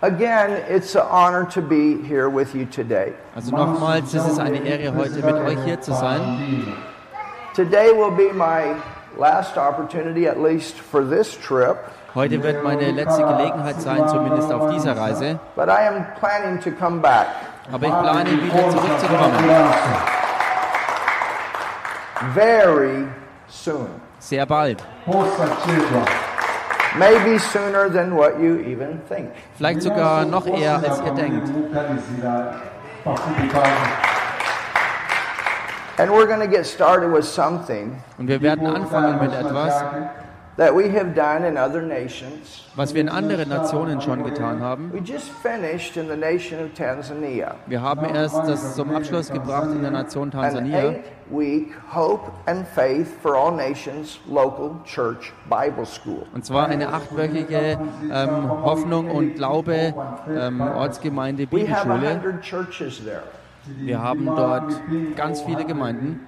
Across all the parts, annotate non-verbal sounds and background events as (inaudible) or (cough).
Again, it's an honor to be here with you today. Also nochmals, es ist eine Ehre, heute mit euch hier zu sein. Today will be my last opportunity, at least for this trip, Heute wird meine letzte Gelegenheit sein, zumindest auf dieser Reise. but I am planning to come back. Aber ich plane, wieder zurückzukommen. very soon. Sehr bald. Maybe sooner than what you even think. Vielleicht sogar noch eher, als ihr denkt. And we're going to get started with something Und wir werden anfangen mit etwas, that we have done in other nations. was wir in anderen Nationen schon getan haben. We just finished in the nation of Tanzania Wir haben erst das zum Abschluss gebracht in der Nation an Tansania. eight week Hope and Faith for All Nations local church Bible school. Und zwar eine achtwöchige ähm, Hoffnung und Glaube ähm, Ortsgemeinde We have a Bibelschule. hundred churches there Wir haben dort ganz viele Gemeinden,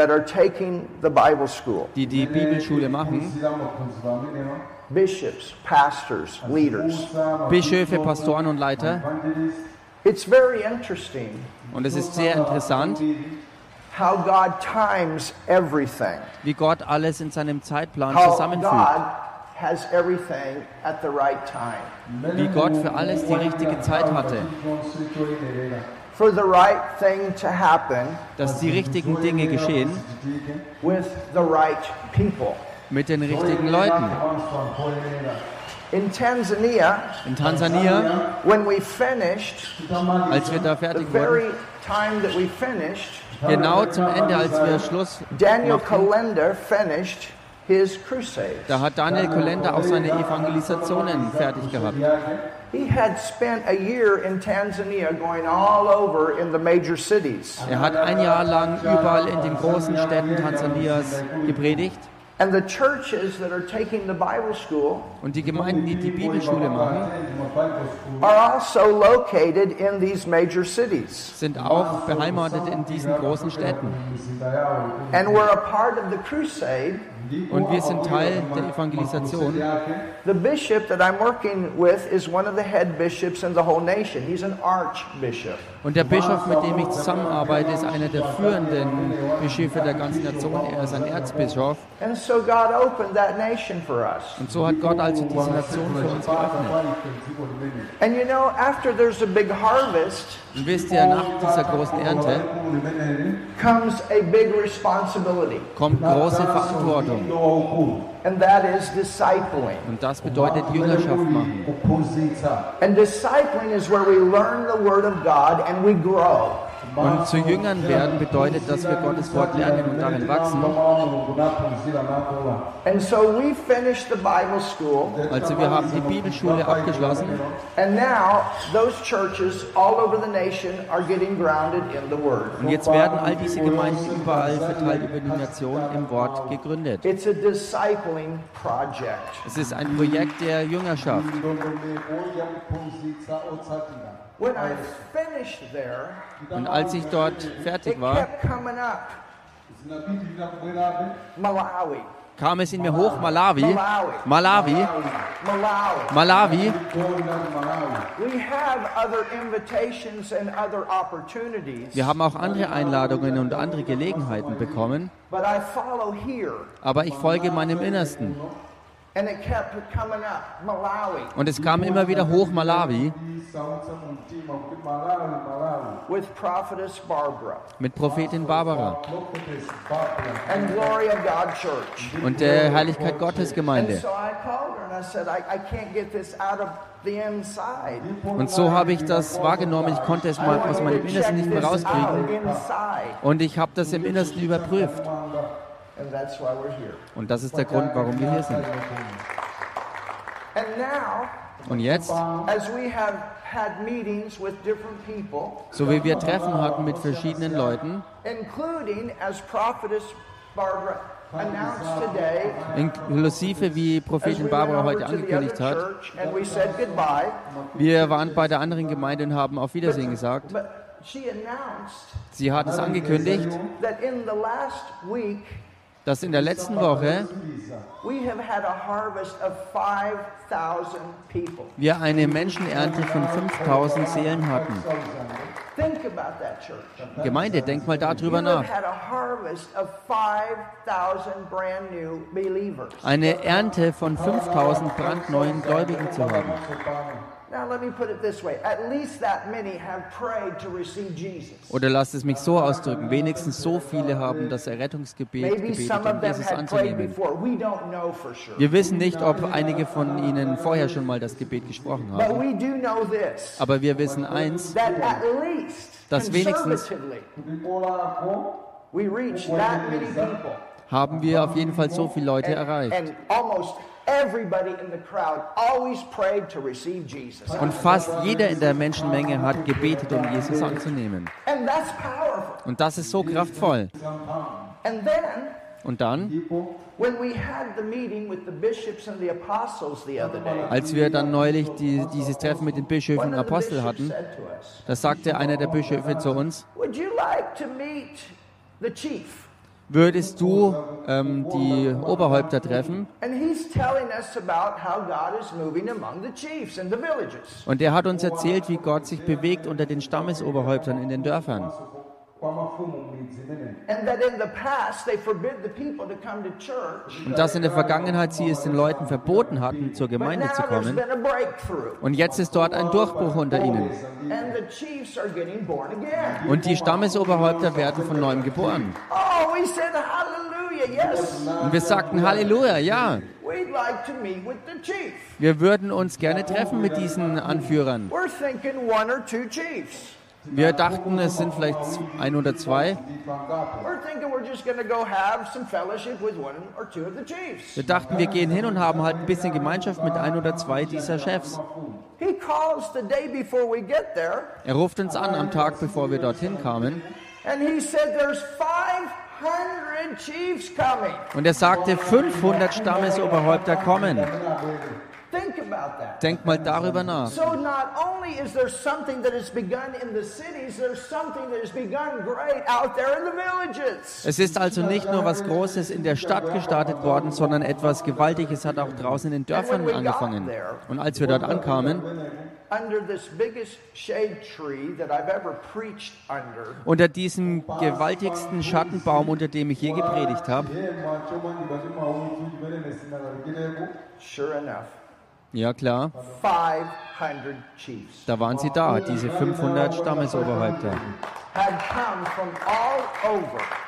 that are taking the Bible school. die die Bibelschule machen. Bishops, pastors, leaders. Bischöfe, Pastoren und Leiter. It's very interesting Und es ist sehr interessant, how God times everything. wie Gott alles in seinem Zeitplan How zusammenfügt. God has everything at the right time. Wie Gott für alles die richtige Zeit hatte. For the right thing to happen Dass die richtigen Dinge geschehen with the right people. mit den richtigen Leuten. In Tanzania, In Tansania, when we finished, als wir da the fertig very wurden, time that we finished, genau zum Ende, als wir Schluss Daniel Kalenda finished. Da hat Daniel Kolender auch seine Evangelisationen fertig gehabt. He had spent a year in Tanzania going all over in the major cities. Er hat ein Jahr lang überall in den großen Städten Tansanias gepredigt. And the churches that are taking the Bible school Und die Gemeinden, die die Bibelschule machen, are also located in these major cities. sind auch beheimatet in diesen großen Städten. And we're a part of the crusade. Und wir sind Teil der Evangelisation. The bishop that I'm working with is one of the head bishops in the whole nation. He's an archbishop. Und der Bischof, mit dem ich zusammenarbeite, ist einer der führenden Bischöfe der ganzen Nation. Er ist ein Erzbischof. And so God opened that nation for us. Und so hat Gott also diese Nation für uns geöffnet. And you know, after there's a big harvest, Und wisst ihr, nach dieser großen Ernte kommt große Verantwortung. Und das bedeutet Jüngerschaft machen. And discipling is where we learn the Word of God and we grow. Und zu Jüngern werden bedeutet, dass wir Gottes Wort lernen und darin wachsen. And so we finished the Bible school, Also wir haben die Bibelschule abgeschlossen und jetzt werden all diese Gemeinden überall verteilt über die Nation im Wort gegründet. It's a discipling project. Es ist ein Projekt der Jüngerschaft. When I finished there, Und als ich dort fertig war, kam es in mir hoch, Malawi, Malawi, Malawi, Malawi. Malawi. We have other invitations and other opportunities, Wir haben auch andere Einladungen und andere Gelegenheiten bekommen, aber ich folge meinem Innersten. And it kept coming up. Malawi, Und es kam immer wieder hoch, Malawi, with prophetess Barbara mit Prophetin Barbara and Glory of God Church. und der Heiligkeit Gottes And Gemeinde. so I called her and I said, I, I can't get this out of the inside. Und so habe ich das wahrgenommen. Ich konnte es mal aus meinem Innersten nicht mehr rauskriegen. Und ich habe das im Innersten überprüft. And that's why we're here. Und das ist der Grund, warum wir hier sind. And now, Und jetzt, as we have had meetings with different people, so wie wir Treffen hatten mit verschiedenen Leuten, including as prophetess Barbara announced today, inklusive wie Prophetin Barbara heute angekündigt hat, church and we said goodbye, wir waren bei der anderen Gemeinde und haben auf Wiedersehen gesagt. but she announced Sie hat es angekündigt, dass in der letzten Woche we have had a harvest of 5,000 people. wir eine Menschenernte von 5000 Seelen hatten. Gemeinde, denk mal darüber nach. have had a harvest of 5,000 brand new believers. Eine Ernte von 5000 brandneuen Gläubigen zu haben. Now, let me put it this way at least that many have prayed to receive Jesus. Oder lasst es mich so ausdrücken, wenigstens so viele haben das Errettungsgebet gebetet, um Jesus anzunehmen. Wir wissen nicht, ob einige von ihnen vorher schon mal das Gebet gesprochen haben. Aber wir wissen eins, Dass wenigstens- haben wir auf jeden Fall so viele Leute erreicht. And almost everybody in the crowd always prayed to receive Jesus. Und fast jeder in der Menschenmenge hat gebetet, um Jesus anzunehmen. Und das ist so kraftvoll. Und dann, als wir dann neulich die, dieses Treffen mit den Bischöfen und Aposteln hatten, da sagte einer der Bischöfe zu uns, Would you like to meet the chief? Würdest du ähm, die Oberhäupter treffen? Und er hat uns erzählt, wie Gott sich bewegt unter den Stammesoberhäuptern in den Dörfern. And that in the past they forbid the people to come to church. Und dass in der Vergangenheit sie es den Leuten verboten hatten, zur Gemeinde zu kommen. Und jetzt ist dort ein Durchbruch unter ihnen. And the chiefs are getting born again. Und die Stammesoberhäupter werden von neuem geboren. Oh, we said hallelujah, yes. Und wir sagten Halleluja, ja. We'd like to meet with the chief. Wir würden uns gerne treffen mit diesen Anführern. Wir dachten, es sind vielleicht ein oder zwei. We're thinking we're just going to go have some fellowship with one or two of the chiefs. Wir dachten, wir gehen hin und haben halt ein bisschen Gemeinschaft mit ein oder zwei dieser Chefs. He calls the day before we get there, Er ruft uns an am Tag, bevor wir dorthin kamen. and he said there's 500 chiefs coming. Und er sagte, 500 Stammesoberhäupter kommen. Think about that. Denkt mal darüber nach. So not only is there something that has begun in the cities, there's something that has begun great out there in the villages. Es ist also nicht nur was Großes in der Stadt gestartet worden, sondern etwas Gewaltiges hat auch draußen in den Dörfern angefangen. Und als wir dort ankamen, unter diesem gewaltigsten Schattenbaum, unter dem ich je gepredigt habe, sure enough, ja klar, 500 chiefs da waren sie da, diese 500 Stammesoberhäupter.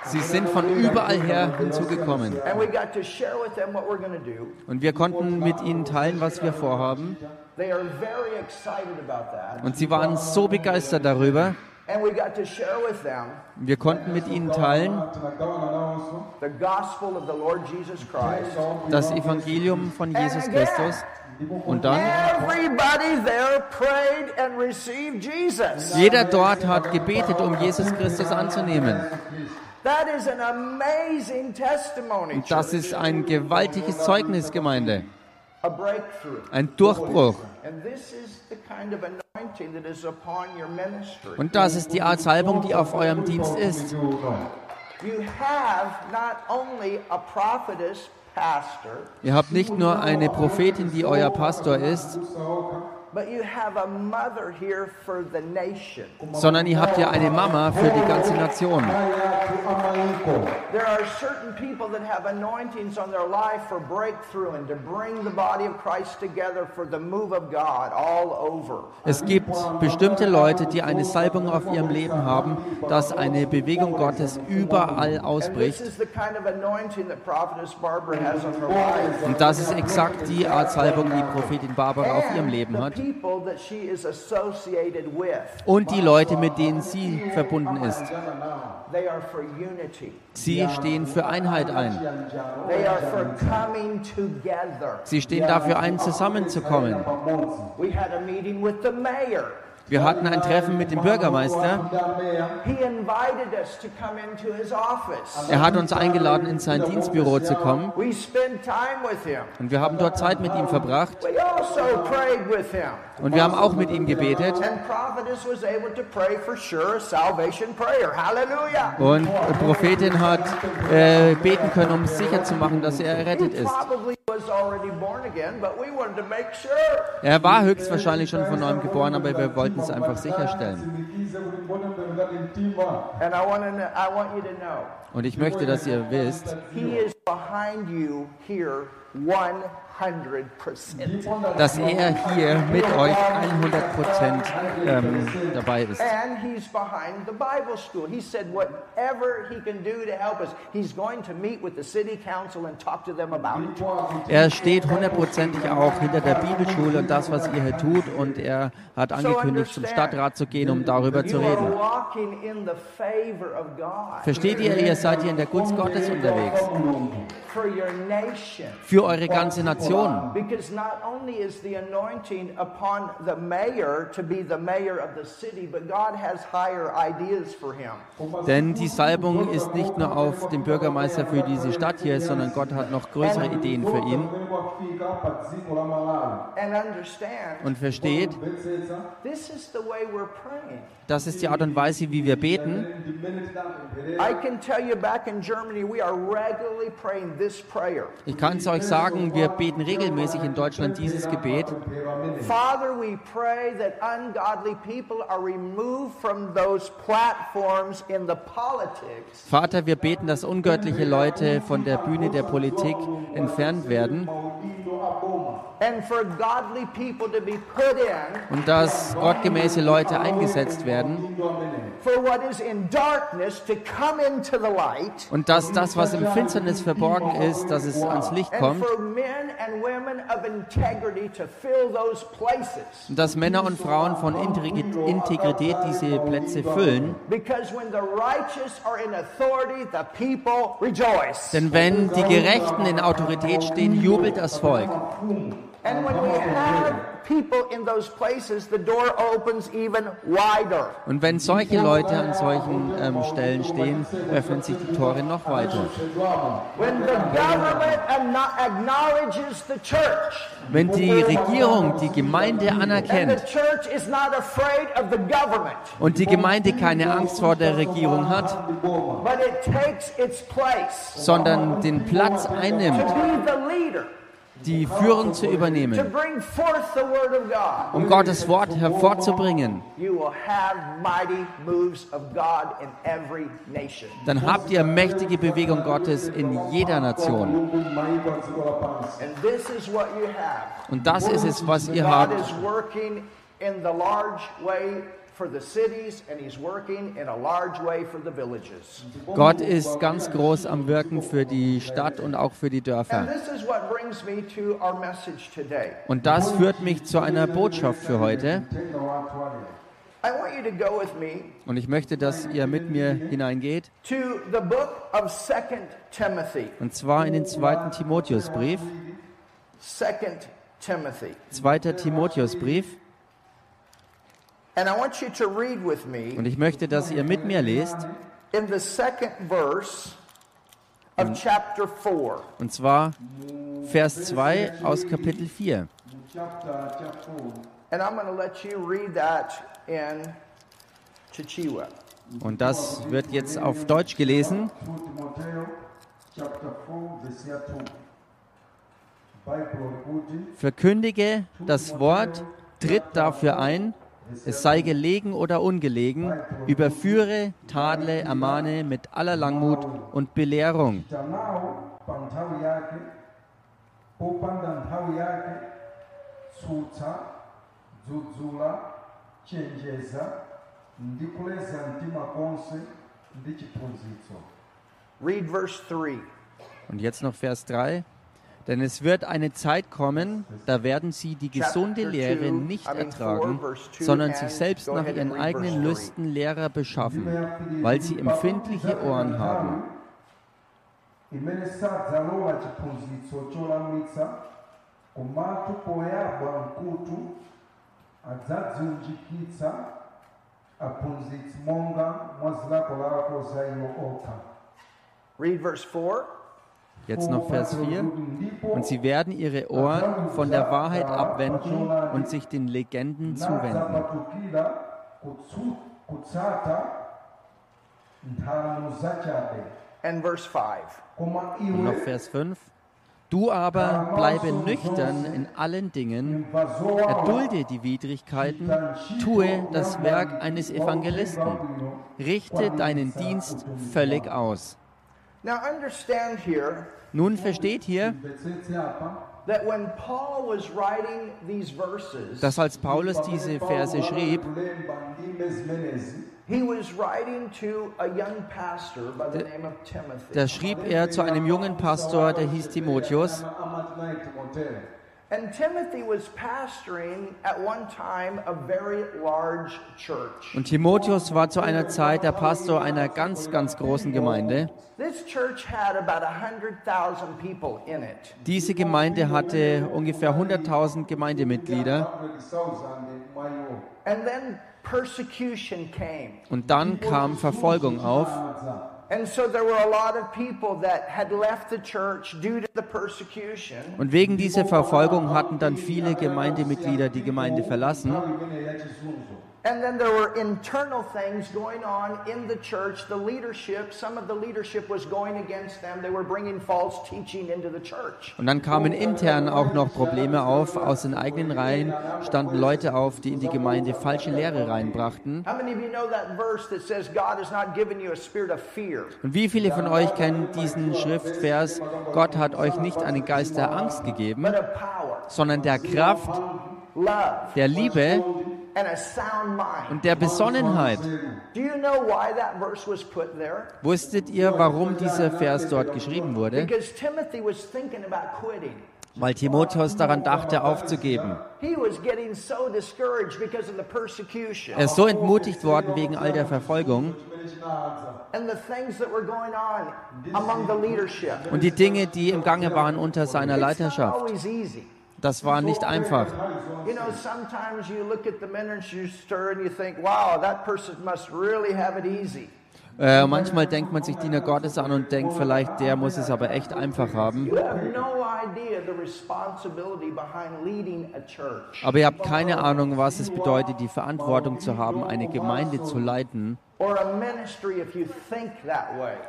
Sie sind von überall her hinzugekommen. Und wir konnten mit ihnen teilen, was wir vorhaben. Und sie waren so begeistert darüber. Wir konnten mit ihnen teilen the gospel of the Lord Jesus Christ. das Evangelium von Jesus Christus. Und dann, jeder dort hat gebetet, um Jesus Christus anzunehmen. Und das ist ein gewaltiges Zeugnis, Gemeinde. Ein Durchbruch. And this is the kind of anointing that is upon your ministry. Und das ist die Art Salbung, die auf eurem Dienst ist. You have not only a prophetess, Ihr habt nicht nur eine Prophetin, die euer Pastor ist, but you have a mother here for the nation. sondern ihr habt ja eine Mama für die ganze Nation. There are certain people that have anointings on their life for breakthrough and to bring the body of Christ together for the move of God all over. Es gibt bestimmte Leute, die eine Salbung auf ihrem Leben haben, dass eine Bewegung Gottes überall ausbricht. Und das ist exakt die Art Salbung, die Prophetin Barbara auf ihrem Leben hat. The people that she is associated with, Und die Leute, mit denen sie verbunden ist. they are for unity. Sie stehen für Einheit ein. They are for coming together. Sie stehen dafür ein, zusammenzukommen. Wir hatten ein Treffen mit dem Bürgermeister. Er hat uns eingeladen, in sein Dienstbüro zu kommen. Und wir haben dort Zeit mit ihm verbracht. Also. Und wir haben auch mit ihm gebetet. Und die Prophetin hat äh, beten können, um sicher zu machen, dass er errettet ist. Er war höchstwahrscheinlich schon von neuem geboren, aber wir wollten es einfach sicherstellen. Und ich möchte, dass ihr wisst, He is behind you here 100%. dass er hier mit euch 100 Prozent ähm, dabei ist. And he's behind the Bible school. He said whatever he can do to help us, he's going to meet with the city council and talk to them about it. Er steht hundertprozentig auch hinter der Bibelschule und das, was ihr hier tut. Und er hat angekündigt, zum Stadtrat zu gehen, um darüber zu reden. Versteht ihr, ihr seid hier in der Gunst Gottes unterwegs. For your nation. Für eure ganze Nation. Because not only is the anointing upon the mayor to be the mayor of the city, but God has higher ideas for him. Denn die Salbung ist nicht nur auf den Bürgermeister für diese Stadt hier, sondern Gott hat noch größere Ideen für ihn. Und versteht, kumvetsetsa this is the way we're praying. das ist die Art und Weise, wie wir beten. ndi mmene tidapempherera I can tell you back in Germany, we are regularly praying. Ich kann es euch sagen, wir beten regelmäßig in Deutschland dieses Gebet. mapemphero amene Father, we pray that ungodly people are removed from those platforms in the politics. Vater, wir beten, dass ungöttliche Leute von der Bühne der Politik entfernt werden. Und dass gottgemäße Leute eingesetzt werden maudindo amene for what is in darkness to come into the light und dass das, was im Finsternis verborgen ist, dass es ans Licht kommt for men and women of integrity to fill those places. und dass Männer und Frauen von Integ- Integrität diese Plätze füllen. Because when the righteous are in authority, the people rejoice. Denn wenn die Gerechten in Autorität stehen, jubelt das Volk. And when we have people in those places, the door opens even wider. Und wenn solche Leute an solchen ähm, Stellen stehen, öffnen sich die Tore noch weiter. When the government acknowledges the church, Wenn die Regierung die Gemeinde and the anerkennt church is not afraid of the government, und die Gemeinde keine Angst vor der Regierung hat, but it takes its place sondern den Platz to einnimmt, be the leader, die Führung zu übernehmen, um Gottes Wort hervorzubringen, dann habt ihr mächtige Bewegung Gottes in jeder Nation. Und das ist es, was ihr habt. Gott ist ganz groß am Wirken für die Stadt und auch für die Dörfer. Und das führt mich zu einer Botschaft für heute. Und ich möchte, dass ihr mit mir hineingeht. Und zwar in den zweiten Timotheusbrief. Zweiter Timotheusbrief. And I want you to read with me Und ich möchte, dass ihr mit mir lest. in the second verse of chapter 4. Und zwar Vers 2 aus Kapitel 4. mu chapter cha 4 And I'm going to let you read that in Chichewa. Und das wird jetzt auf Deutsch gelesen. 2 timoteo chapter 4 verse ya 2 bible kuti Verkündige das Wort, tritt dafür ein, es sei gelegen oder ungelegen, überführe, tadle, ermahne mit aller Langmut und Belehrung. Read verse 3. Und jetzt noch Vers 3. Denn es wird eine Zeit kommen, da werden sie die gesunde Lehre nicht ertragen, sondern sich selbst nach ihren eigenen Lüsten Lehrer beschaffen, weil sie empfindliche Ohren haben. poyabwa mkutu aphunzitsi monga za iwo okha Read verse 4. Jetzt noch Vers 4. Und sie werden ihre Ohren von der Wahrheit abwenden und sich den Legenden zuwenden. nadzapatukira kutsu- kutsata nthano zachabe And verse 5. koma Und noch Vers 5. Du aber bleibe nüchtern in allen Dingen, erdulde die Widrigkeiten, tue das Werk eines Evangelisten, richte deinen Dienst völlig aus. Now understand here Nun versteht hier, dass als Paulus diese Verse schrieb, da schrieb er zu einem jungen Pastor, der hieß Timotheus. Amatinayi timoteyo And Timothy was pastoring at one time a very large church. Und Timotheus war zu einer Zeit der Pastor einer ganz, ganz großen Gemeinde. This church had about 100,000 people in it. Diese Gemeinde hatte ungefähr 100.000 Gemeindemitglieder. 100,000 mwayiwo And then persecution came. Und dann kam Verfolgung auf. Und wegen dieser Verfolgung hatten dann viele Gemeindemitglieder die Gemeinde verlassen. And then there were internal things going on in the church. The leadership, some of the leadership was going against them. They were bringing false teaching into the church. Und dann kamen intern auch noch Probleme auf. Aus den eigenen Reihen standen Leute auf, die in die Gemeinde falsche Lehre reinbrachten. How many of you know that verse that says God has not given you a spirit of fear? Und wie viele von euch kennen diesen Schriftvers? Gott hat euch nicht einen Geist der Angst gegeben, sondern der Kraft, der Liebe and a sound mind. und der Besonnenheit. Do you know why that verse was put there? Wusstet ihr, warum dieser Vers dort geschrieben wurde? Because Timothy was thinking about quitting. Weil Timotheus daran dachte, aufzugeben. He was getting so discouraged because of the persecution Er ist so entmutigt worden wegen all der Verfolgung chimene chinaadza and the things that were going on among the leadership. und die Dinge, die im Gange waren unter seiner Leiterschaft. Das war nicht einfach. You know, sometimes you look at the minister and you think, wow, that person must really have it easy. Äh, manchmal denkt man sich Diener Gottes an und denkt vielleicht, der muss es aber echt einfach haben. Aber ihr habt keine Ahnung, was es bedeutet, die Verantwortung zu haben, eine Gemeinde zu leiten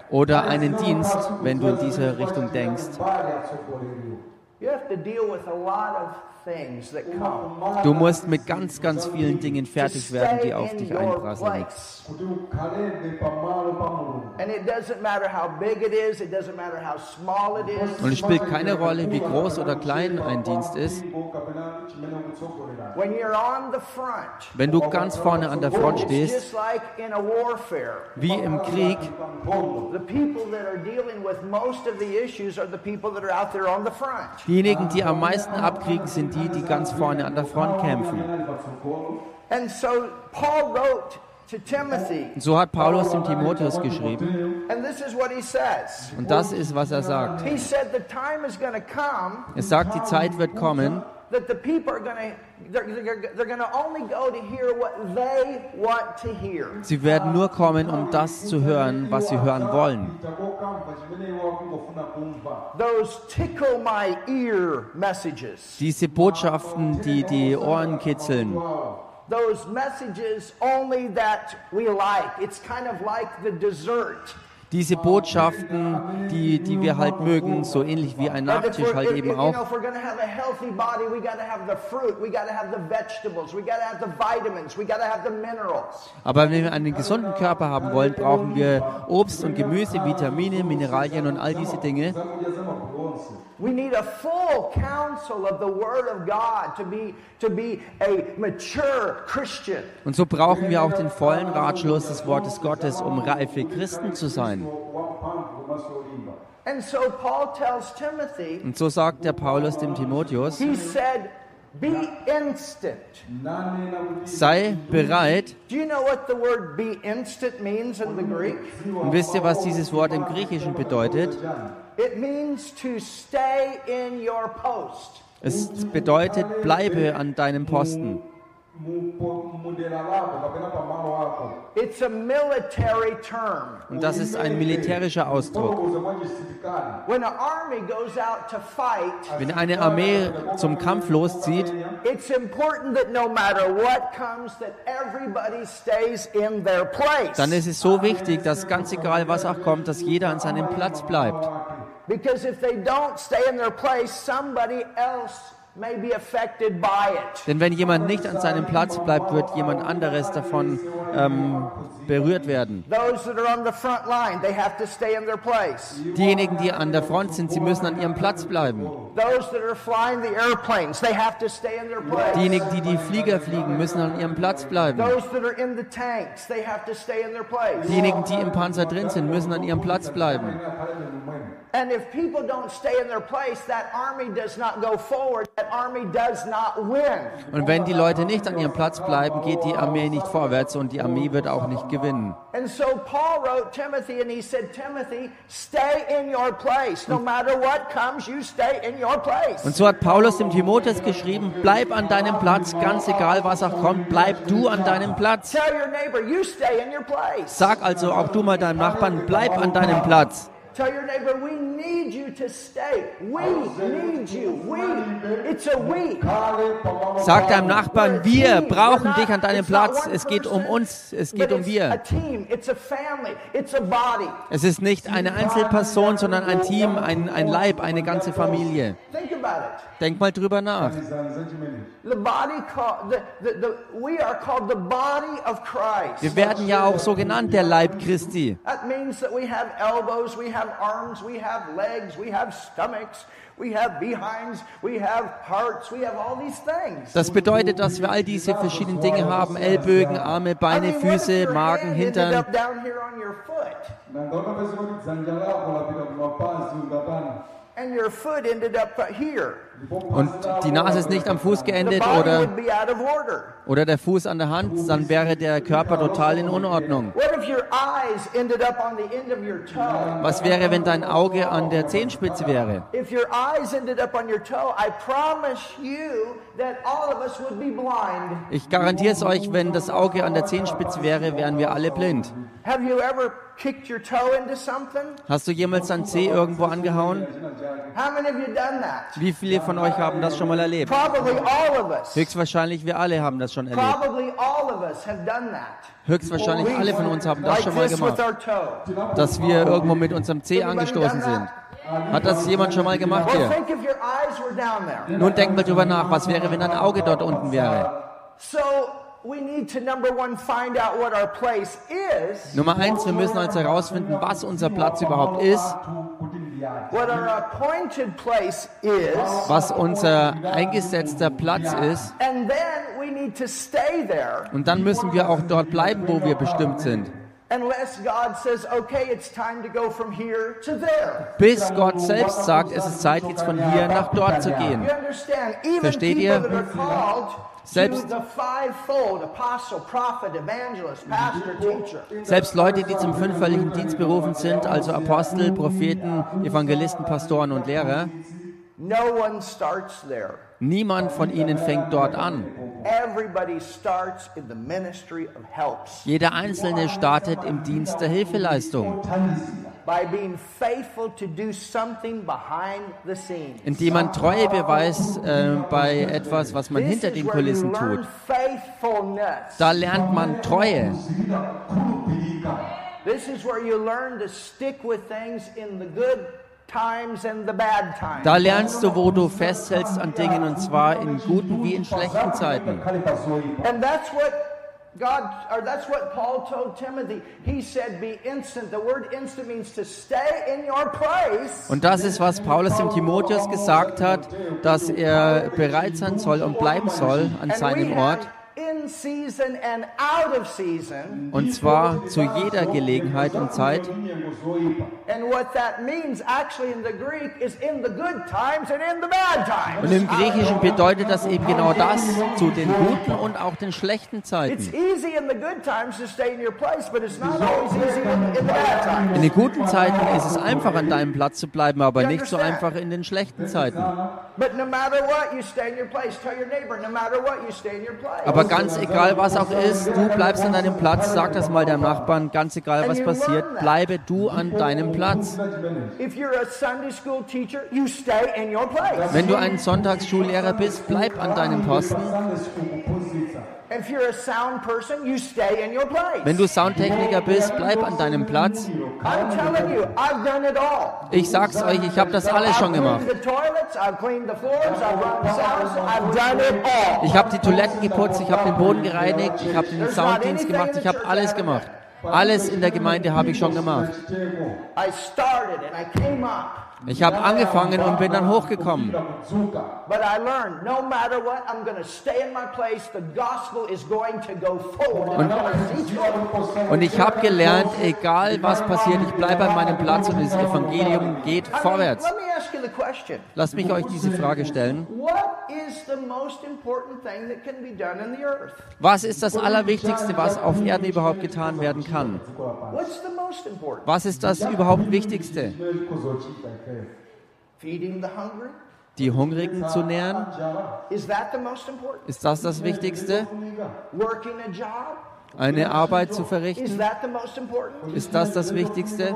oder einen Dienst, wenn du in diese Richtung denkst. You have to deal with a lot of. Du musst mit ganz, ganz vielen Dingen fertig werden, die auf dich einprasseln. place. kuti ukhalebe pamalo pa mulungu And it doesn't matter how big it is, it doesn't matter how small it is. Und es spielt keine Rolle, wie groß oder klein ein Dienst ist. Mpingo kapena chimene ukutsogolera When you're on the front, Wenn du ganz vorne an der Front it's stehst, just like in a warfare. wie im Krieg, nkhondo The people that are dealing with most of the issues are the people that are out there on the front. diejenigen, die am meisten abkriegen, sind die, die ganz vorne an der Front kämpfen. Und so hat Paulus dem Timotheus geschrieben. Und das ist, was er sagt. Er sagt, die Zeit wird kommen, that the people are going to. They're, going to only go to hear what they want to hear. sie werden nur kommen, um das zu hören, was sie hören wollen. Those tickle my ear messages. Diese Botschaften, die die Ohren kitzeln. Those messages only that we like. It's kind of like the dessert. Diese Botschaften, die, die wir halt mögen, so ähnlich wie ein Nachtisch halt eben auch. Aber wenn wir einen gesunden Körper haben wollen, brauchen wir Obst und Gemüse, Vitamine, Mineralien und all diese Dinge. We need a full counsel of the Word of God to be to be a mature Christian. Und so brauchen wir auch den vollen Ratschluss des Wortes Gottes, um reife Christen zu sein. And so Paul tells Timothy, Und so sagt der Paulus dem Timotheus, he said, "Be instant." sei bereit. Do you know what the word "be instant" means in the Greek? Und wisst ihr, was dieses Wort im Griechischen bedeutet? It means to stay in your post. Es bedeutet, bleibe an deinem Posten. It's a military term. Und das ist ein militärischer Ausdruck. When an army goes out to fight, Wenn eine Armee zum Kampf loszieht, it's important that no matter what comes, that everybody stays in their place. dann ist es so wichtig, dass ganz egal was auch kommt, dass jeder an seinem Platz bleibt. Because if they don't stay in their place, somebody else may be affected by it. Denn wenn jemand nicht an seinem Platz bleibt, wird jemand anderes davon ähm, berührt werden. Those that are on the front line, they have to stay in their place. Diejenigen, die an der Front sind, sie müssen an ihrem Platz bleiben. Those that are flying the airplanes, they have to stay in their place. Diejenigen, die die Flieger fliegen, müssen an ihrem Platz bleiben. Those that are in the tanks, they have to stay in their place. Diejenigen, die im Panzer drin sind, müssen an ihrem Platz bleiben. And if people don't stay in their place, that army does not go forward. That army does not win. Und wenn die Leute nicht an ihrem Platz bleiben, geht die Armee nicht vorwärts und die Armee wird auch nicht gewinnen. And so Paul wrote Timothy and he said, Timothy, stay in your place. No matter what comes, you stay in your place. Und so hat Paulus dem Timotheus geschrieben, bleib an deinem Platz, ganz egal was auch kommt, bleib du an deinem Platz. Tell your neighbor, you stay in your place. Sag also auch du mal deinem Nachbarn, bleib an deinem Platz. Tell your neighbor, we need you to stay. We need you. We. It's a we. Sag deinem Nachbarn, wir brauchen dich an deinem Platz. Es geht um uns, es geht um it's a wir. team. It's a family. It's a body. Es ist nicht eine Einzelperson, sondern ein Team, ein, ein Leib, eine ganze Familie. Think about it. Denk mal drüber nach. The body called the, the, the we are called the body of Christ. Wir werden ja auch so genannt, der Leib Christi. That means that we have elbows, we have arms, we have legs, we have stomachs. Das bedeutet, dass wir all diese verschiedenen Dinge haben. Ellbögen, Arme, Beine, Füße, Magen, Hintern. and your foot ended up here. Und die Nase ist nicht am Fuß geendet oder, oder der Fuß an der Hand, dann wäre der Körper total in Unordnung. Was wäre, wenn dein Auge an der Zehenspitze wäre? If your eyes ended up on your toe, I promise you that all of us would be blind. Ich garantiere es euch, wenn das Auge an der Zehenspitze wäre, wären wir alle blind. Hast du jemals dein Zeh irgendwo angehauen? How many of you done that? Wie viele von euch haben das schon mal erlebt? Höchstwahrscheinlich wir alle haben das schon erlebt. Höchstwahrscheinlich alle von uns haben das schon mal gemacht, dass wir irgendwo mit unserem Zeh angestoßen sind. Hat das jemand schon mal gemacht hier? Nun denk mal drüber nach, was wäre, wenn dein Auge dort unten wäre? So we need to number one find out what our place is, Nummer eins, wir müssen also herausfinden, was unser Platz überhaupt ist, what our appointed place is, was unser eingesetzter Platz ist. and then we need to stay there Und dann müssen wir auch dort bleiben, wo wir bestimmt sind. unless God says, okay, it's time to go from here to there. Bis Gott selbst sagt, es ist Zeit, jetzt von hier nach dort zu gehen. Versteht ihr? Selbst-. Selbst Leute, die zum fünffälligen Dienst berufen sind, also Apostel, Propheten, Evangelisten, Pastoren und Lehrer, Niemand von ihnen fängt dort an. Jeder Einzelne startet im Dienst der Hilfeleistung, indem man Treue beweist äh, bei etwas, was man hinter den Kulissen tut. Da lernt man Treue. This is where you learn to stick with things in the good times and the bad times. Da lernst du, wo du festhältst an Dingen, und zwar in guten wie in schlechten Zeiten. And that's what God, or that's what Paul told Timothy. He said, "Be instant." The word "instant" means to stay in your place. Und das ist, was Paulus dem Timotheus gesagt hat, dass er bereit sein soll und bleiben soll an seinem Ort. Have in in season and out of season. Und zwar zu jeder Gelegenheit und Zeit. And what that means actually in the Greek is in the good times and in the bad times. Und im Griechischen bedeutet das eben genau das, zu den guten und auch den schlechten It's Zeiten. easy in the good times to stay in your place, but it's not always easy in, in the bad times. In den guten Zeiten ist es einfach, an deinem Platz zu bleiben, aber nicht so einfach in den schlechten Zeiten. But Aber ganz egal, was auch ist, du bleibst an deinem Platz. Sag das mal deinem Nachbarn. Ganz egal, was passiert, bleibe du an deinem Platz. Wenn du ein Sonntagsschullehrer bist, bleib an deinem Posten. If you're a sound person, you stay in your place. Wenn du Soundtechniker bist, bleib an deinem Platz. I'm telling you, I've done it all. Ich sag's euch, ich habe das alles schon gemacht. Ich habe die Toiletten geputzt, ich habe den Boden gereinigt, ich habe den Sounddienst gemacht, ich habe alles gemacht. Alles in der Gemeinde habe ich schon gemacht. I started and I came up. Ich habe angefangen und bin dann hochgekommen. But I learned no matter what, I'm going to stay in my place. The gospel is going to go forward. And I'm going to see forward. Und ich habe gelernt, egal was passiert, ich bleibe an meinem Platz und das Evangelium geht vorwärts. Lasst mich euch diese Frage stellen. Was ist das Allerwichtigste, was auf Erden überhaupt getan werden kann? Was ist das überhaupt Wichtigste? Feeding the hungry? Die Hungrigen zu nähren? Is that the most important? Ist das das Wichtigste? Working a job? Eine Arbeit zu Is verrichten? that the most important? Ist das das Wichtigste?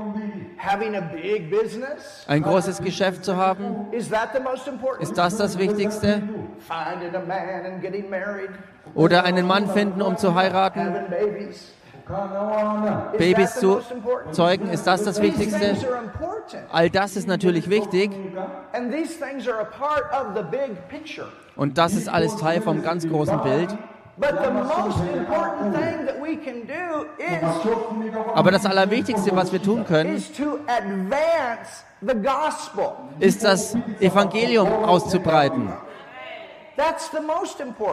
Having a big business? Ein großes Geschäft zu haben? Is that the most important? Ist das das Wichtigste? Finding a man and getting married? Oder einen Mann finden, um zu heiraten? Babys zu zeugen? Ist das das Wichtigste? All das ist natürlich wichtig und das ist alles Teil vom ganz großen Bild. But the most important thing that we can do is, Aber das Allerwichtigste, was wir tun können, ist das Evangelium auszubreiten.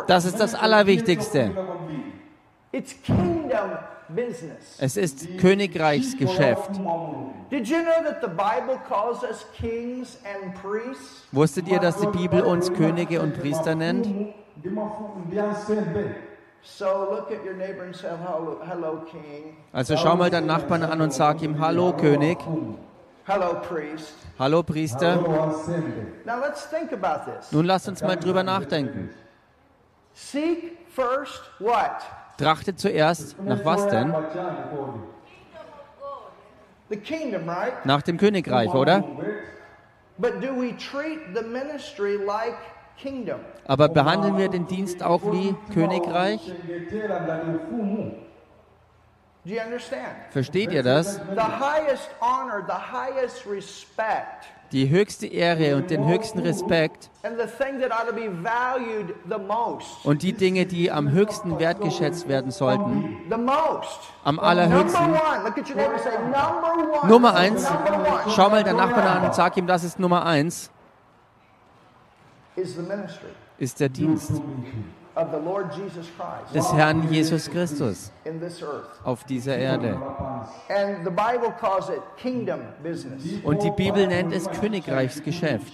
Das ist das Allerwichtigste. It's kingdom. Es ist Königreichsgeschäft. Wusstet ihr, dass die Bibel uns Könige und Priester nennt? Also schau mal deinen Nachbarn an und sag ihm, hallo König, hallo Priester. Nun lasst uns mal drüber nachdenken. Seek first what? Trachtet zuerst nach was denn? Nach dem Königreich, oder? Aber behandeln wir den Dienst auch wie Königreich? Versteht ihr das? Die höchste Ehre und den höchsten Respekt. Und die Dinge, die am höchsten wertgeschätzt werden sollten, am allerhöchsten. Nummer eins, schau mal deinen Nachbarn an und sag ihm, das ist Nummer eins, ist der Dienst des Herrn Jesus Christus auf dieser Erde. Und die Bibel nennt es Königreichsgeschäft.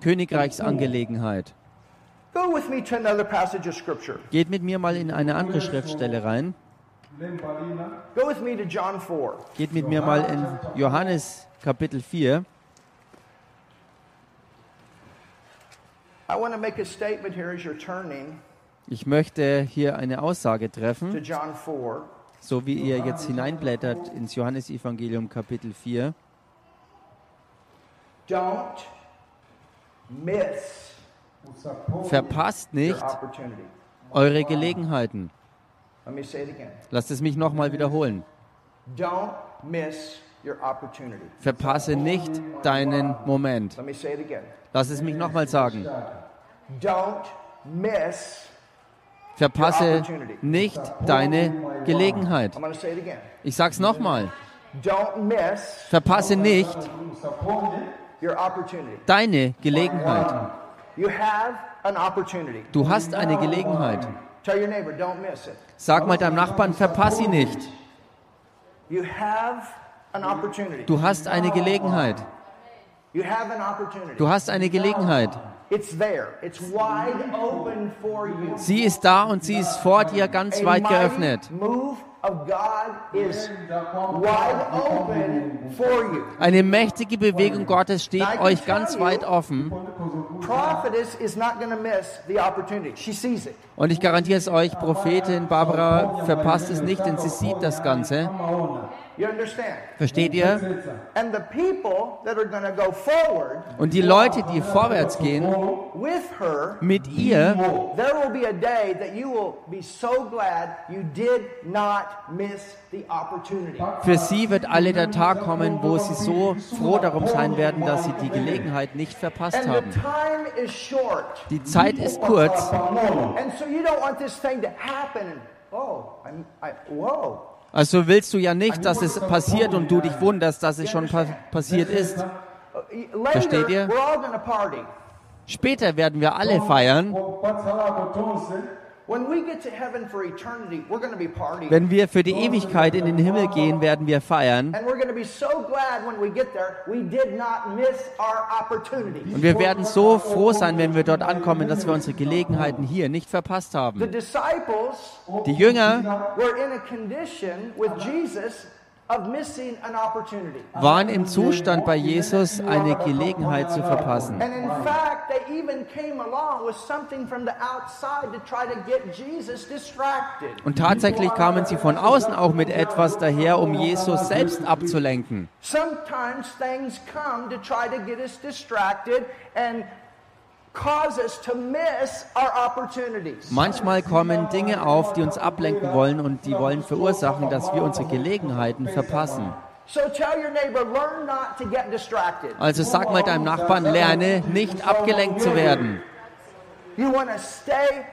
Königreichsangelegenheit. Geht mit mir mal in eine andere Schriftstelle rein. Go with me to John 4. Geht mit mir mal in Johannes Kapitel 4. I want to make a statement here as you're turning Ich möchte hier eine Aussage to treffen, John 4. so wie ihr jetzt hineinblättert ins Johannesevangelium Kapitel 4. Don't miss Verpasst nicht eure Gelegenheiten. Lasst es mich nochmal wiederholen. Don't miss. Verpasse nicht deinen Moment. Let me say it again. Lass es mich nochmal sagen. Don't miss. Verpasse nicht deine Gelegenheit. Ich sag's nochmal. Don't miss Verpasse nicht your opportunity. deine Gelegenheit. You have an opportunity. Du hast eine Gelegenheit. Tell your neighbor, don't miss it. Sag mal deinem Nachbarn, verpass sie nicht. You have. Du hast eine Gelegenheit. You have an opportunity. Du hast eine Gelegenheit. It's there. It's wide open for you. Sie ist da und sie ist vor dir ganz A weit mighty geöffnet. move of God is wide open for you. Eine mächtige Bewegung Gottes steht euch ganz weit offen. Und ich garantiere es euch, Prophetin Barbara verpasst es nicht, denn sie sieht das Ganze. You understand? Versteht ihr? And the people that are going to go forward Und die Leute, die vorwärts gehen, with her, mit ihr, there will be a day that you will be so glad you did not miss the opportunity. für sie wird alle der Tag kommen, wo sie so froh darum sein werden, dass sie die Gelegenheit nicht verpasst haben. Die Zeit ist kurz And so you don't want this thing to happen. Oh, I'm, I, whoa. Also willst du ja nicht, dass es passiert und du dich wunderst, dass es schon pa passiert ist. Versteht ihr? Später werden wir alle feiern. When we get to heaven for eternity, we're going to be partying. Wenn wir für die Ewigkeit in den Himmel gehen, werden wir feiern. Und wir werden so froh sein, wenn wir dort ankommen, dass wir unsere Gelegenheiten hier nicht verpasst haben. Die Jünger waren im Zustand bei Jesus, eine Gelegenheit zu verpassen. And in fact, they even came along with something from the outside to try to get Jesus distracted. Und tatsächlich kamen sie von außen auch mit etwas daher, um Jesus selbst abzulenken. Sometimes things come to try to get us distracted and Manchmal kommen Dinge auf, die uns ablenken wollen und die wollen verursachen, dass wir unsere Gelegenheiten verpassen. Also sag mal deinem Nachbarn, lerne nicht abgelenkt zu werden. You want to stay.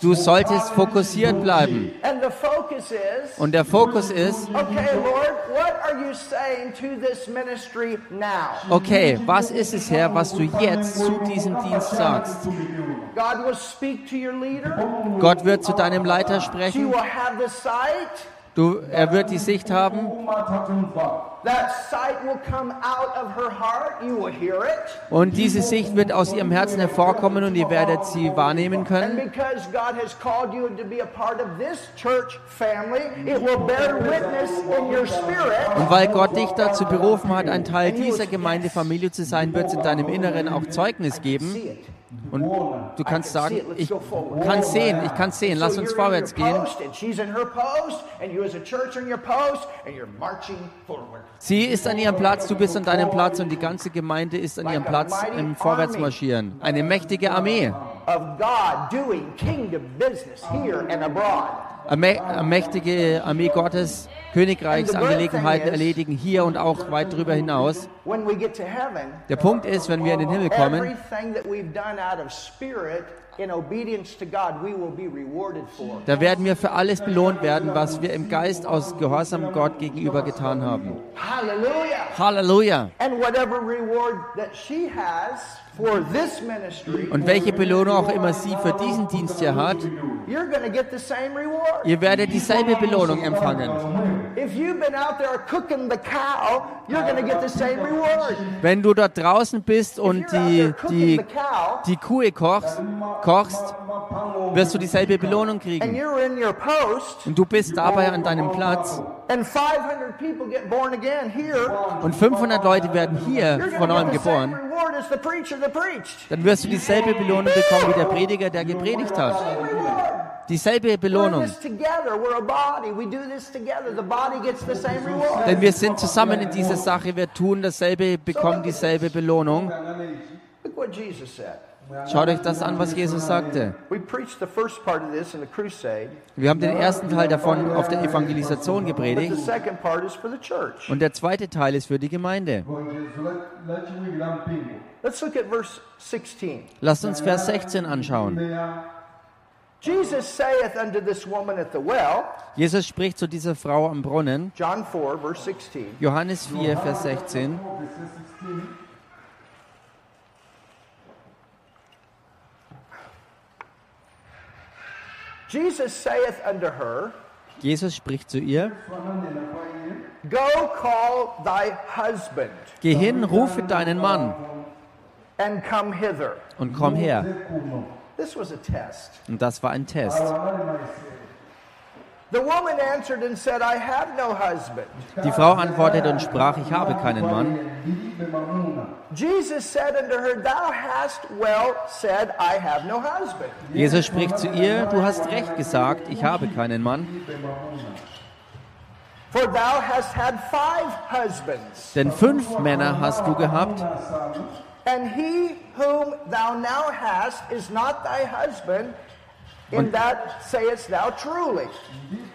Du solltest fokussiert bleiben. Und der Fokus ist, okay, Lord, what are you saying to this ministry now? okay, was ist es, Herr, was du jetzt zu diesem Dienst sagst? Gott wird zu deinem Leiter sprechen. Du, er wird die Sicht haben. Und diese Sicht wird aus ihrem Herzen hervorkommen und ihr werdet sie wahrnehmen können. Und weil Gott dich dazu berufen hat, ein Teil dieser Gemeindefamilie zu sein, wird es in deinem Inneren auch Zeugnis geben. Und du kannst sagen, ich kann sehen, ich kann sehen, lass uns vorwärts gehen. Sie ist an ihrem Platz, du bist an deinem Platz und die ganze Gemeinde ist an ihrem Platz im Vorwärtsmarschieren. Eine mächtige Armee, eine mächtige Armee Gottes, Königreichsangelegenheiten erledigen, hier und auch weit darüber hinaus. Der Punkt ist, wenn wir in den Himmel kommen, da werden wir für alles belohnt werden, was wir im Geist aus Gehorsam Gott gegenüber getan haben. Hallelujah. Halleluja! Und welche Belohnung auch immer sie für diesen Dienst hier hat, ihr werdet dieselbe Belohnung empfangen. Wenn du dort draußen bist und die, die, die Kuh kochst, kochst, wirst du dieselbe Belohnung kriegen. Und du bist dabei an deinem Platz and 500 people get born again here, und 500 Leute werden hier von neuem geboren, dann wirst du dieselbe Belohnung bekommen wie der Prediger, der gepredigt hat. Dieselbe Belohnung. Denn wir sind zusammen in dieser Sache, wir tun dasselbe, bekommen dieselbe Belohnung. Look what Jesus said. Schaut euch das an, was Jesus sagte. Wir haben den ersten Teil davon auf der Evangelisation gepredigt und der zweite Teil ist für die Gemeinde. lachiwikira mpingo Let's look at verse 16. Lasst uns Vers 16 anschauen. Jesus saith unto this woman at the well, Jesus spricht zu dieser Frau am Brunnen. John 4, verse 16. Johannes 4, Vers 16. Jesus saith unto her, Jesus spricht zu ihr, Go call thy husband geh hin, rufe deinen Mann and come hither. und komm her. This was a test. Und das war ein Test. Die Frau antwortete und sprach, ich habe keinen Mann. Jesus said unto her, Thou hast well said, I have no husband. Jesus spricht zu ihr, du hast recht gesagt, ich habe keinen Mann. ndilibe mamuna For thou hast had five husbands, Denn fünf Männer hast du gehabt and he whom thou now hast is not thy husband. Truly.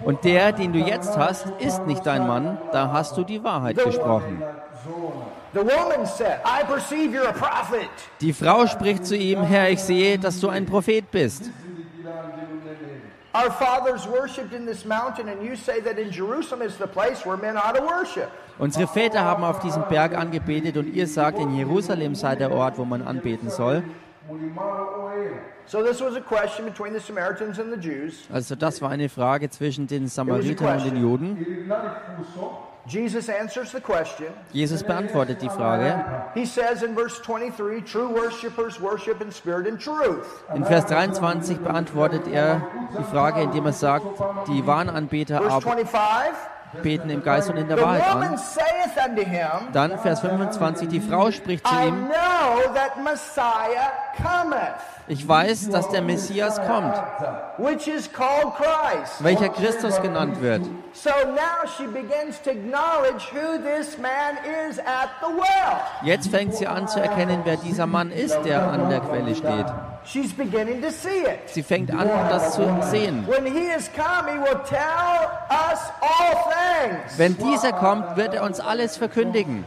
und der, den du jetzt hast, ist nicht dein Mann. Da hast du die Wahrheit gesprochen. zona The woman said, I perceive you're a prophet. Die Frau spricht zu ihm, Herr, ich sehe, dass du ein Prophet bist. zilikira ndiluneneri Our fathers worshipped in this mountain, and you say that in Jerusalem is the place where men ought to worship. Unsere Väter haben auf diesem Berg angebetet und ihr sagt, in Jerusalem sei der Ort, wo man anbeten soll. Mulimalo oyera So this was a question between the Samaritans and the Jews. Also das war eine Frage zwischen den Samaritern und den Juden. Jesus answers the question. Jesus beantwortet die Frage. He says in verse 23, true worshipers worship in spirit and truth. In Vers 23 beantwortet er die Frage, indem er sagt, die wahren Anbeter Verse aber 25, beten im Geist und in der Wahrheit an. Dann Vers 25, die Frau spricht zu ihm, ich weiß, dass der Messias kommt, welcher Christus genannt wird. So now she begins to acknowledge who this man is at the well. Jetzt fängt sie an zu erkennen, wer dieser Mann ist, der an der Quelle steht. She's beginning to see it. Sie fängt an, das zu sehen. Wenn dieser kommt, wird er uns alles verkündigen.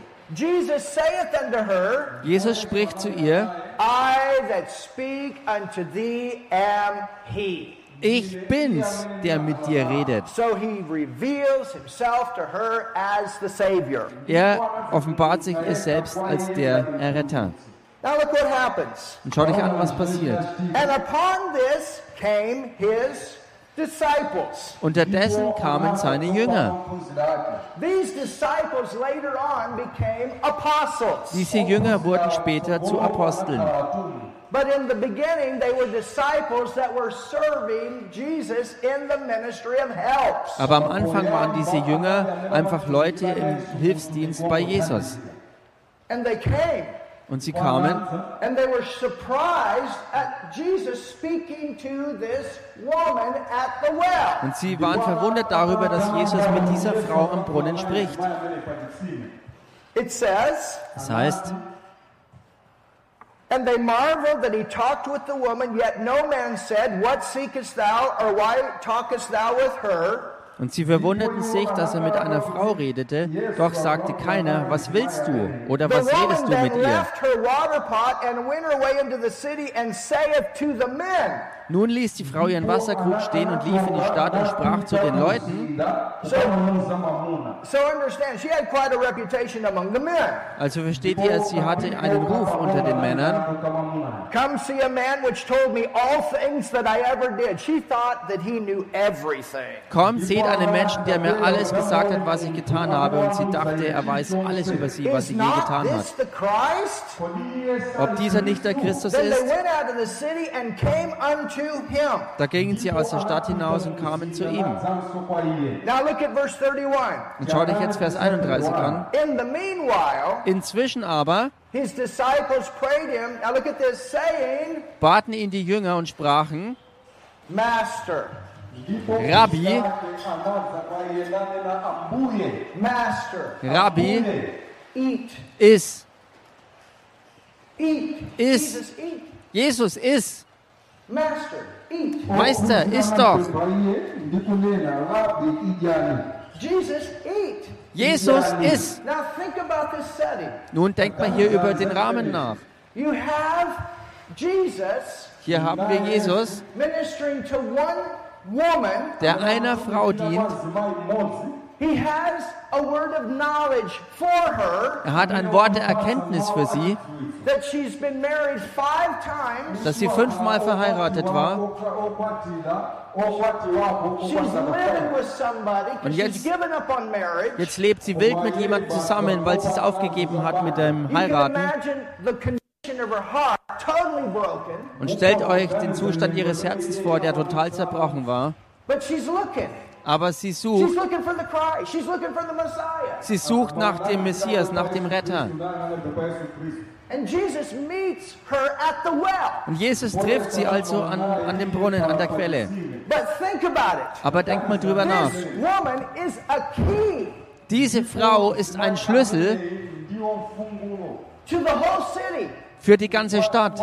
Jesus spricht zu ihr, I that speak unto thee am he. ich bin's, der mit dir redet. So he reveals himself to her as the Savior. Er offenbart sich ihr selbst als der Erretter. Now look what happens. Und schau dich an, was passiert. And upon this came his. Unterdessen kamen seine Jünger. Diese Jünger wurden später zu Aposteln. But in the beginning, they were disciples that were serving Jesus in the ministry of helps. Aber am Anfang waren diese Jünger einfach Leute im Hilfsdienst bei Jesus. And they came Und sie kamen and they were surprised at Jesus speaking to this woman at the well. und sie waren verwundert darüber, dass Jesus mit dieser Frau am Brunnen spricht. It says, Das heißt, And they marveled that he talked with the woman, yet no man said, What seekest thou, or why talkest thou with her? Und sie verwunderten sich, dass er mit einer Frau redete, doch sagte keiner, was willst du oder was redest du mit ihr? Nun ließ die Frau ihren Wasserkrug stehen und lief in die Stadt und sprach zu den Leuten. Also versteht ihr, sie hatte einen Ruf unter den Männern. ukamamuna Come see a man which told me all things that I ever did. She thought that he knew everything. Kommt, seht einen Menschen, der mir alles gesagt hat, was ich getan habe. Und sie dachte, er weiß alles über sie, was sie je getan hat. Ob dieser nicht der Christus ist? Da gingen sie aus der Stadt hinaus und kamen zu ihm. zanso kwa iye Now look at verse 31. Und schau dich jetzt Vers 31 an. In the meanwhile, Inzwischen aber his disciples prayed him. Now look at this, saying, baten ihn die Jünger und sprachen, Rabbi. Rabbi, iss. eat. Is. Jesus, eat. Jesus, iss. Master, eat. Meister, iss doch. Jesus, eat. Jesus, iss. Now think about this setting. Nun denkt mal hier über den Rahmen nach. You have Jesus Hier haben wir Jesus, ministering to one woman der einer Frau dient Er hat ein Wort der Erkenntnis für sie, dass sie fünfmal verheiratet war. Und jetzt, jetzt lebt sie wild mit jemandem zusammen, weil sie es aufgegeben hat mit dem Heiraten. Und stellt euch den Zustand ihres Herzens vor, der total zerbrochen war. Aber sie sucht, sie sucht nach dem Messias, nach dem Retter. Und Jesus trifft sie also an, an dem Brunnen, an der Quelle. Aber denkt mal drüber nach. Diese Frau ist ein Schlüssel für die ganze Stadt.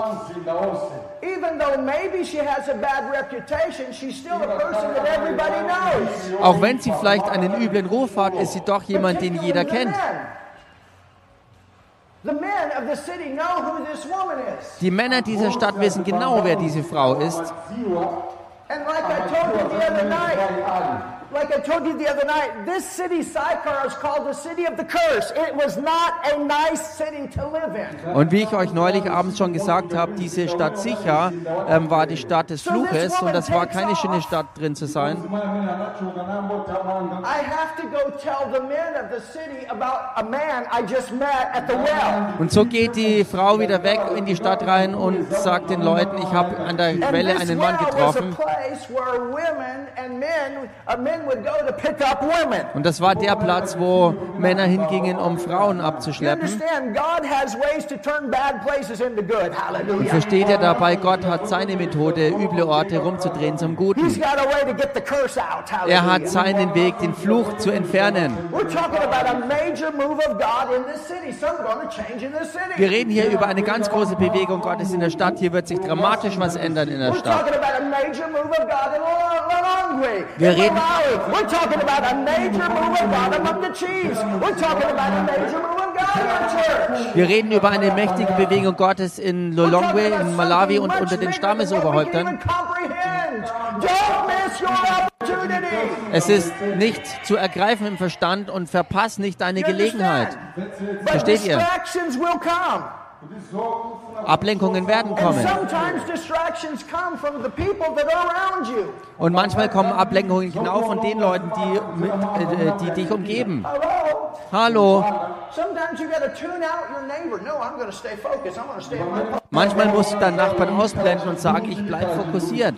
Auch wenn sie vielleicht einen üblen Ruf hat, ist sie doch jemand, den jeder kennt. Die Männer dieser Stadt wissen genau, wer diese Frau ist. And like I told you the other night, like I told you the other night, this city Sychar is called the city of the curse. It was not a nice city to live in. Und wie ich euch neulich abends schon gesagt habe, diese Stadt Sicher ähm, war die Stadt des Fluches und das war keine schöne Stadt drin zu sein. I have to go tell the men of the city about a man I just met at the well. Und so geht die Frau wieder weg in die Stadt rein und sagt den Leuten, ich habe an der Quelle einen Mann getroffen. Und das war der Platz, wo Männer hingingen, um Frauen abzuschleppen. Und versteht ihr dabei, Gott hat seine Methode, üble Orte rumzudrehen zum Guten. Er hat seinen Weg, den Fluch zu entfernen. Wir reden hier über eine ganz große Bewegung Gottes in der Stadt. Hier wird sich dramatisch was ändern in der Stadt. Wir reden, wir reden über eine mächtige Bewegung Gottes in Lolongwe, in Malawi und unter den Stammesoberhäuptern. Es ist nicht zu ergreifen im Verstand und verpass nicht deine Gelegenheit. Versteht ihr? Ablenkungen werden kommen. Und manchmal kommen Ablenkungen genau von den Leuten, die, äh, die dich umgeben. Hallo. Manchmal musst du deinen Nachbarn ausblenden und sagen, ich bleibe fokussiert.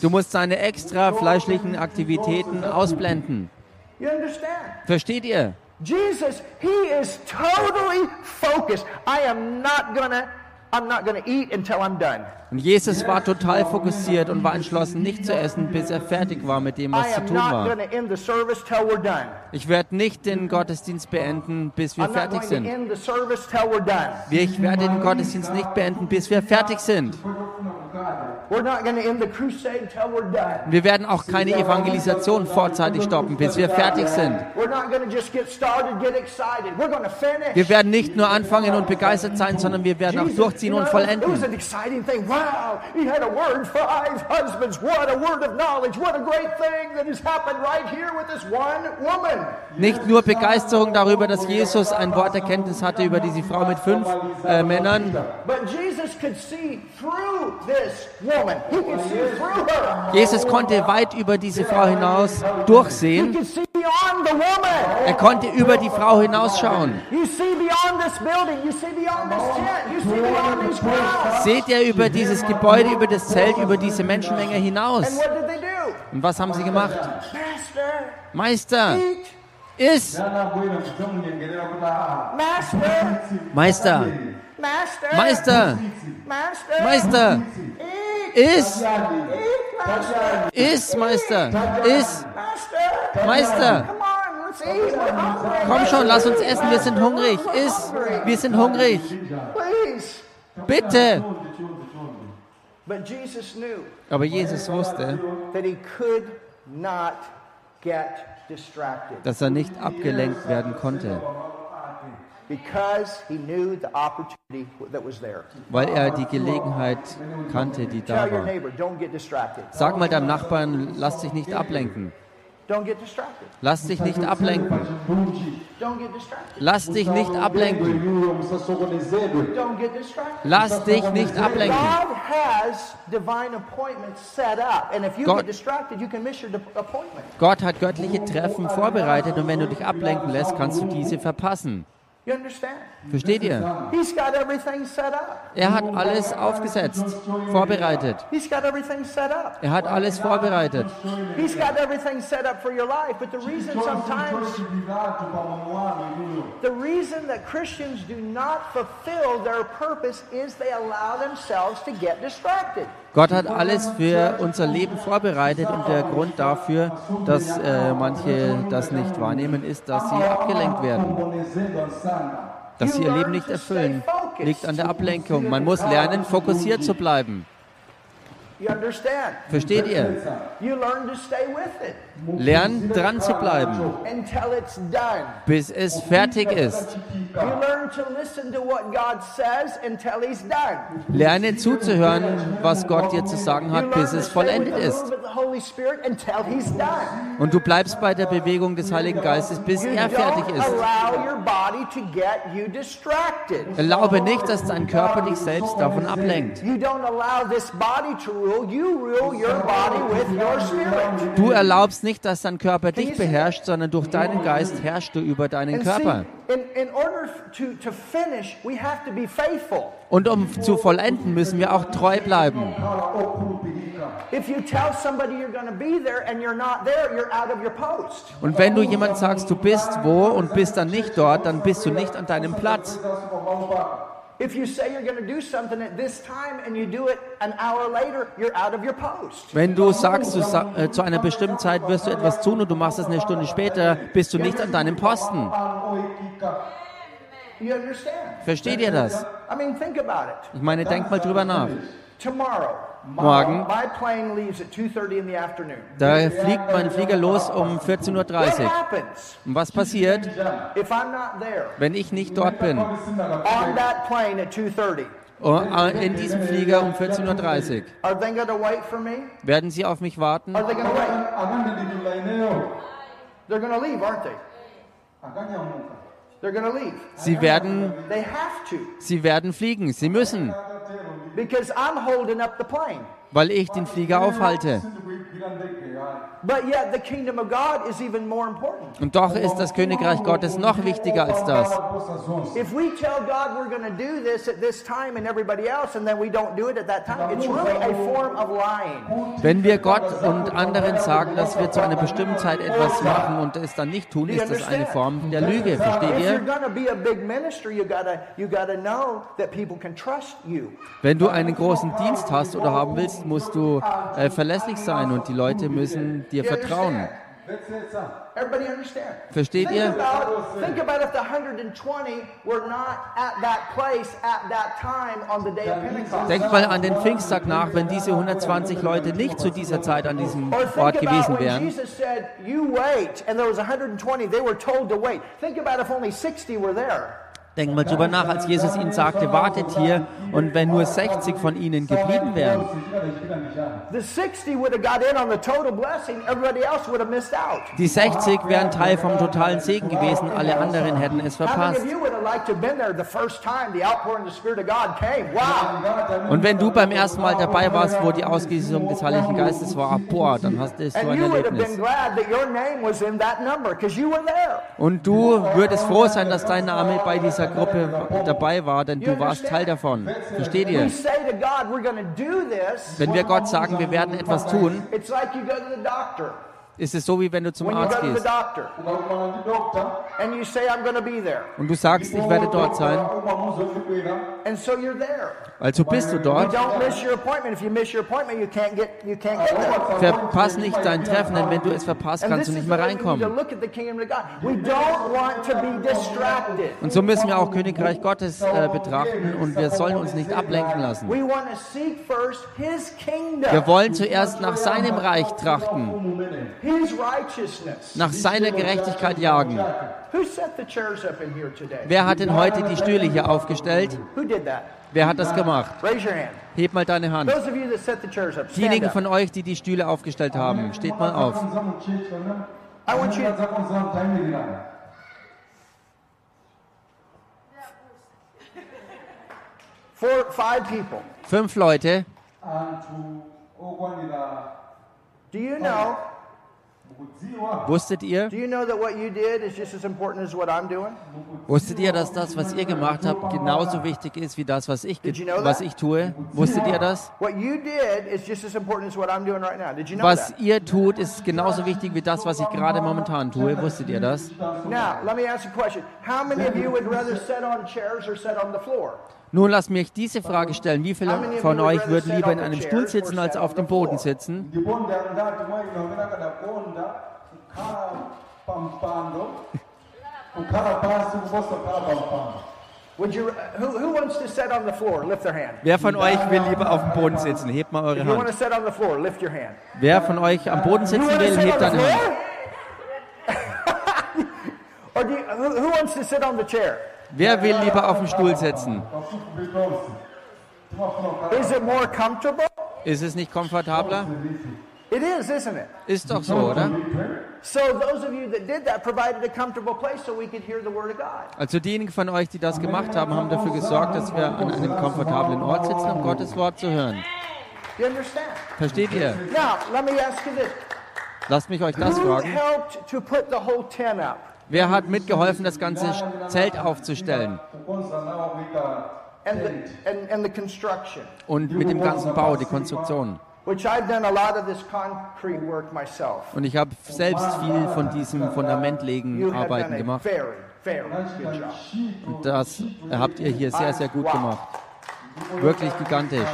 Du musst seine extra fleischlichen Aktivitäten ausblenden. Versteht ihr? Jesus, he is totally focused. I am not gonna I'm not to eat until I'm done. Und Jesus war total fokussiert und war entschlossen, nicht zu essen, bis er fertig war mit dem, was zu tun war. Ich werde nicht den Gottesdienst beenden, bis wir fertig sind. Ich werde den Gottesdienst nicht beenden, bis wir fertig sind. Wir werden auch keine Evangelisation vorzeitig stoppen, bis wir fertig sind. Wir werden nicht nur anfangen und begeistert sein, sondern wir werden auch durchziehen und vollenden. Nicht nur Begeisterung darüber, dass Jesus ein Wort Erkenntnis hatte über diese Frau mit fünf äh, Männern. Jesus konnte weit über diese Frau hinaus durchsehen. Er konnte über die Frau hinausschauen. Seht ihr über dieses Gebäude, über das Zelt, über diese Menschenmenge hinaus? Und was haben sie gemacht? Meister, iss! Meister! Meister! Meister! Iss! Iss, Meister! Iss! Meister! Komm schon, lass uns essen, wir sind hungrig. Iss! Wir sind hungrig. Bitte! Aber Jesus wusste, dass er nicht abgelenkt werden konnte. Weil er die Gelegenheit kannte, die da war. Sag mal deinem Nachbarn, lass dich nicht ablenken. Lass dich nicht ablenken. Lass dich nicht ablenken. Lass dich nicht ablenken. Gott, Gott hat göttliche Treffen vorbereitet und wenn du dich ablenken lässt, kannst du diese verpassen. Versteht ihr? Er hat alles aufgesetzt, vorbereitet. He's got everything set up. Er hat alles vorbereitet. He's got everything set up for your life, but the reason sometimes The reason that Christians do not fulfill their purpose is they allow themselves to get distracted. Gott hat alles für unser Leben vorbereitet und der Grund dafür, dass äh, manche das nicht wahrnehmen, ist, dass sie abgelenkt werden. Dass sie ihr Leben nicht erfüllen, liegt an der Ablenkung. Man muss lernen, fokussiert zu bleiben. Versteht ihr? Lernen dran zu bleiben, bis es fertig ist. Lerne zuzuhören, was Gott dir zu sagen hat, bis es vollendet ist. Und du bleibst bei der Bewegung des Heiligen Geistes, bis er fertig ist. Erlaube nicht, dass dein Körper dich selbst davon ablenkt. Du erlaubst nicht, dass dein Körper dich beherrscht, sondern durch deinen Geist herrschst du über deinen Körper. Und um zu vollenden, müssen wir auch treu bleiben. Und wenn du jemand sagst, du bist wo und bist dann nicht dort, dann bist du nicht an deinem Platz. If you say you're going to do something at this time and you do it an hour later, you're out of your post. Wenn du sagst, du sa äh, zu einer bestimmten Zeit wirst du etwas tun und du machst es eine Stunde später, bist du nicht an deinem Posten. Versteht ihr das? Ich meine, denk mal drüber nach. Morgen, da fliegt mein Flieger los um 14.30 Uhr. Und was passiert, wenn ich nicht dort bin? Oh, äh, in diesem Flieger um 14.30 Uhr. Werden sie auf mich warten? Sie werden, sie werden fliegen. Sie müssen. Because I'm holding up the plane. Weil ich den Flieger aufhalte. Und doch ist das Königreich Gottes noch wichtiger als das. Wenn wir Gott und anderen sagen, dass wir zu einer bestimmten Zeit etwas machen und es dann nicht tun, ist das eine Form der Lüge. Versteht ihr? Wenn du einen großen Dienst hast oder haben willst, musst du äh, verlässlich sein und die Leute müssen dir vertrauen. Versteht ihr? Denkt mal an den Pfingsttag nach, wenn diese 120 Leute nicht zu dieser Zeit an diesem Ort gewesen wären. Think about if only 60 were there. Denk mal drüber nach, als Jesus ihnen sagte, wartet hier und wenn nur 60 von ihnen geblieben wären. Die 60 wären Teil vom totalen Segen gewesen, alle anderen hätten es verpasst. Und wenn du beim ersten Mal dabei warst, wo die Ausgießung des Heiligen Geistes war, boah, dann hast du so ein Erlebnis. Und du würdest froh sein, dass dein Name bei dieser Gruppe dabei war, denn du warst Teil davon. Versteht ihr? Wenn wir Gott sagen, wir werden etwas tun, ist es so, wie wenn du zum Arzt gehst. Und du sagst, ich werde dort sein. Also bist du dort. Verpass nicht dein Treffen, denn wenn du es verpasst, kannst du nicht mehr reinkommen. Und so müssen wir auch Königreich Gottes äh, betrachten und wir sollen uns nicht ablenken lassen. Wir wollen zuerst nach seinem Reich trachten. Nach seiner Gerechtigkeit jagen. Wer hat denn heute die Stühle hier aufgestellt? Wer hat das gemacht? Heb mal deine Hand. Diejenigen von euch, die die Stühle aufgestellt haben, steht mal auf. Fünf Leute. Do you know Wusstet ihr? Wusstet ihr, dass das, was ihr gemacht habt, genauso wichtig ist wie das, was ich, was ich tue? Wusstet ihr das? Was ihr tut, ist genauso wichtig wie das, was ich gerade momentan tue. Wusstet ihr das? Now, let me ask a question. How many of you would rather sit on chairs or sit on the floor? Nun lasst mich diese Frage stellen. Wie viele von euch würden lieber in einem Stuhl sitzen, als auf dem Boden sitzen? Wer von euch will lieber auf dem Boden sitzen? Hebt mal eure Hand. Wer von euch am Boden sitzen will, hebt deine Hand. (laughs) Or do you, who wants to sit on the chair? Wer will lieber auf dem Stuhl sitzen? Is it more comfortable? Ist es nicht komfortabler? It is, isn't it? Ist doch so, oder? So those of you that did that provided a comfortable place so we could hear the word of God. Also diejenigen von euch, die das gemacht haben, haben dafür gesorgt, dass wir an einem komfortablen Ort sitzen, um Gottes Wort zu hören. You understand? Versteht ihr? Now, let me ask you this. Lasst mich euch das fragen. Wer hat mitgeholfen, das ganze Zelt aufzustellen? Und mit dem ganzen Bau, die Konstruktion. which I've done a lot of this concrete work myself. Und ich habe selbst viel von diesem You Fundamentlegen have done Arbeiten gemacht. Und das habt ihr hier sehr, sehr gut gemacht. Wirklich gigantisch.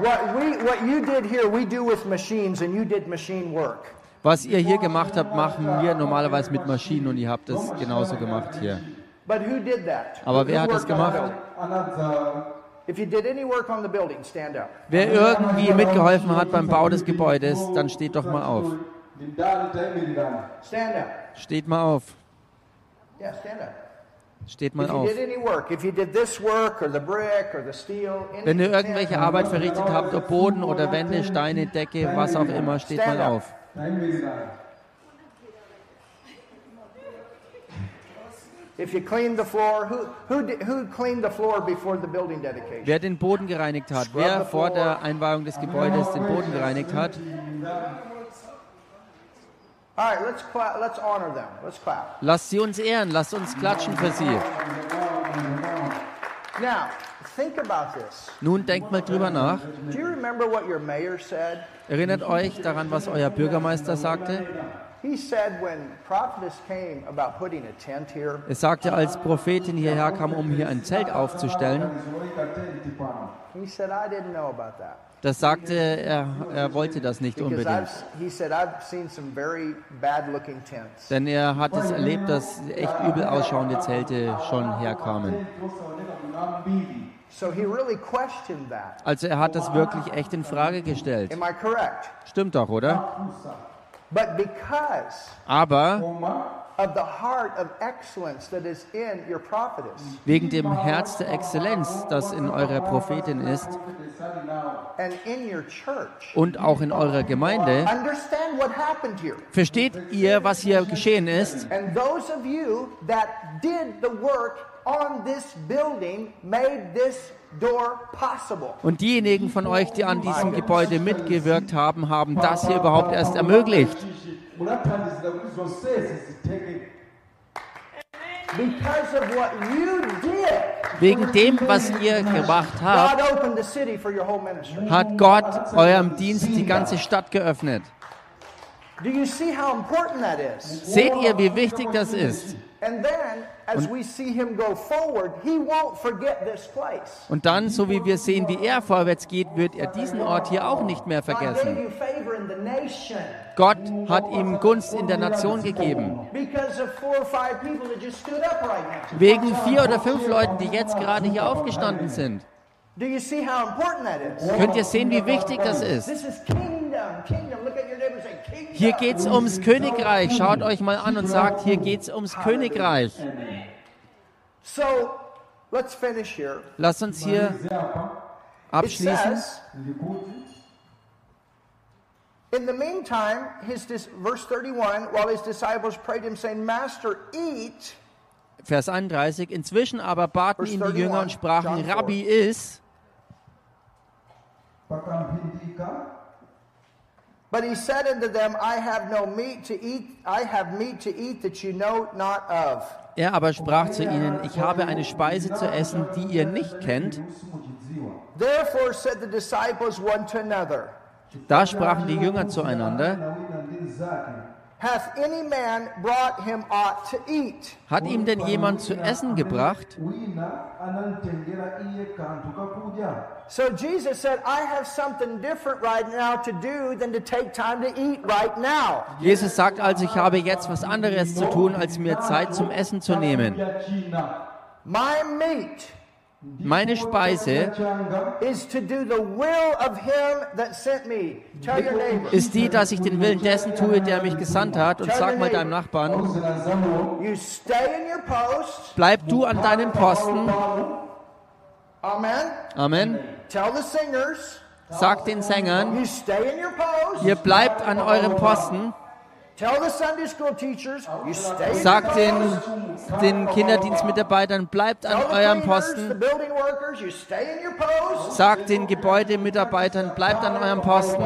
What, we, what you did here, we do with machines, and you did machine work. Was ihr hier gemacht habt, machen wir normalerweise mit Maschinen und ihr habt es genauso gemacht hier. Aber wer hat das gemacht? Wer irgendwie mitgeholfen hat beim Bau des Gebäudes, dann steht doch mal auf. Steht mal auf. Steht mal auf. Wenn ihr irgendwelche Arbeit verrichtet habt, ob Boden oder Wände, Steine, Decke, was auch immer, steht mal auf. If you cleaned the floor, who who did, who cleaned the floor before the building dedication? Wer den Boden gereinigt hat, wer vor der Einweihung des Gebäudes den Boden gereinigt hat, All right, let's clap, let's honor them. Let's clap. lasst sie uns ehren, lasst uns klatschen für sie. Now. Nun denkt mal drüber nach. Do you remember what your mayor said? Erinnert euch daran, was euer Bürgermeister sagte? He said when prophetess came about putting a tent here, Er sagte, als Prophetin hierher kam, um hier ein Zelt aufzustellen, he said I didn't know about that. das sagte er, er wollte das nicht unbedingt. I've, he said I've seen some very bad-looking tents. Denn er hat es erlebt, dass echt übel ausschauende Zelte schon herkamen. So he really questioned that. Also er hat das wirklich echt in Frage gestellt. Am I correct? Stimmt doch, oder? But because Aber of the heart of excellence that is in your prophetess wegen dem Herz der Exzellenz, das in eurer Prophetin ist and in your church, und auch in eurer Gemeinde, versteht ihr, was hier geschehen ist? On this building made this door possible. Und diejenigen von euch, die an diesem Gebäude mitgewirkt haben, haben das hier überhaupt erst ermöglicht. Because of what you did, Wegen dem, was ihr gemacht habt, hat Gott eurem Dienst die ganze Stadt geöffnet. Seht ihr, wie wichtig das ist? Und dann, so wie wir sehen, wie er vorwärts geht, wird er diesen Ort hier auch nicht mehr vergessen. Gott hat ihm Gunst in der Nation gegeben. Wegen vier oder fünf Leuten, die jetzt gerade hier aufgestanden sind. Do you see how important that is? Könnt ihr sehen, wie wichtig das ist? Hier geht es ums Königreich. Schaut euch mal an und sagt, hier geht es ums Königreich. So, let's finish here. Lasst uns hier abschließen. in the meantime, his verse 31, while his disciples prayed him, saying, Master, eat. Vers 31. Inzwischen aber baten ihn die Jünger und sprachen, Rabbi, iss. But he said unto them, I have no meat to eat. I have meat to eat that you know not of. Er aber sprach zu ihnen, ich habe eine Speise zu essen, die ihr nicht kennt. Therefore said the disciples one to another, Da sprachen die Jünger zueinander, na wina ndi nzake Hath any man brought him aught to eat? hat ihm denn jemand zu essen gebracht? So Jesus said, I have something different right now to do than to take time to eat right now. Jesus sagt also, ich habe jetzt was anderes zu tun, als mir Zeit zum Essen zu nehmen. My meat Meine Speise ist die, dass ich den Willen dessen tue, der mich gesandt hat. Und sag mal deinem Nachbarn, bleib du an deinem Posten. Amen. Amen. Tell the singers, Sagt den Sängern, ihr bleibt an eurem Posten. Sagt den, den Kinderdienstmitarbeitern, bleibt an Tell the eurem Posten. Sagt den Gebäudemitarbeitern, bleibt an eurem Posten.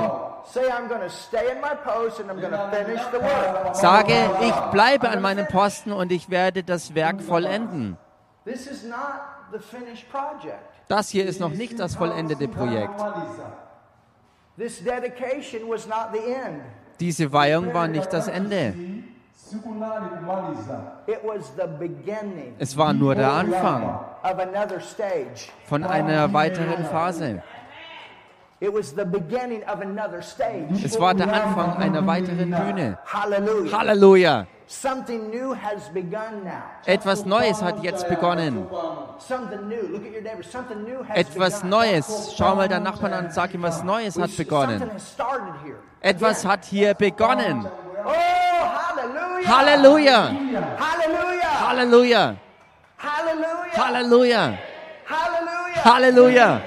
Sage, ich bleibe an meinem Posten und ich werde das Werk vollenden. Das hier ist noch nicht das vollendete Projekt. This dedication was not the end. Diese Weihung war nicht das Ende. Es war nur der Anfang von einer weiteren Phase. Es war der Anfang einer weiteren Bühne. Halleluja! Something new has begun now. Etwas Neues hat jetzt begonnen. Something new. Look at your neighbor. Something new has Etwas. Neues. Schau mal deinen Nachbarn an und sag ihm, was Neues hat begonnen. Etwas hat hier begonnen. Oh, hallelujah. Halleluja! Hallelujah. Halleluja! Hallelujah. Halleluja! Hallelujah. Halleluja!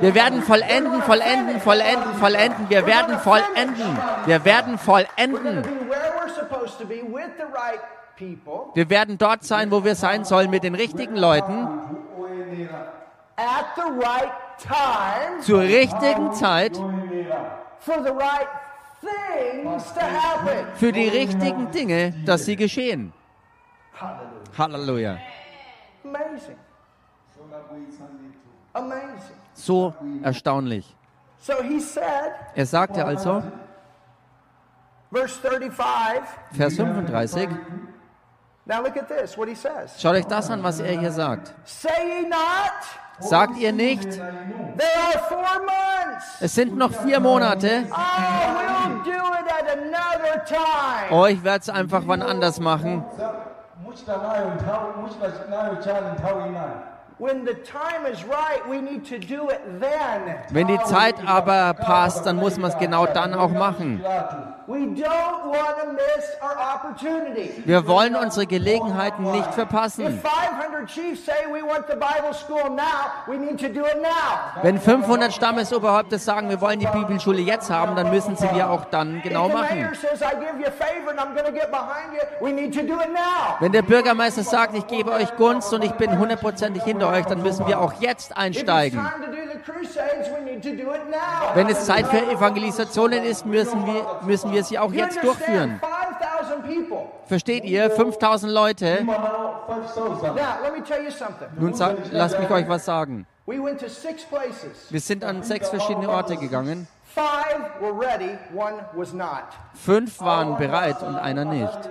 Wir werden vollenden, vollenden, vollenden, vollenden. Wir werden vollenden. Wir werden vollenden. Wir werden dort sein, wo wir sein sollen, mit den richtigen Leuten, zur richtigen Zeit, für die richtigen Dinge, dass sie geschehen. Halleluja. Amazing. So erstaunlich. Er sagte also, verse 35. Vers 35, Now look at this, what he says. schaut euch das an, was er hier sagt. Sagt ihr nicht, es sind noch vier Monate, Oh, oh, ich werde es einfach wann anders machen. Muchita nayo nthawi muchita nayo chani nthawi inayo When the time is right, we need to do it then. Wenn die Zeit aber passt, dann muss man es genau dann auch machen. pilatu We don't want to miss our opportunity. Wir wollen unsere Gelegenheiten nicht verpassen. 500 chiefs say we want the Bible school now, we need to do it now. Wenn 500 Stammesoberhäupter sagen, wir wollen die Bibelschule jetzt haben, dann müssen sie wir auch dann genau machen. Wenn der Bürgermeister sagt, ich gebe euch Gunst und ich bin hundertprozentig hinter euch, dann müssen wir auch jetzt einsteigen. Wenn es Zeit für Evangelisationen ist, müssen wir, müssen wir sie auch jetzt durchführen. 5,000 people. Versteht ihr? 5000 Leute. imanawo 5000 Now, let me tell you something. Nun lasst mich euch was sagen. Wir sind an sechs verschiedene Orte gegangen. Fünf waren bereit und einer nicht.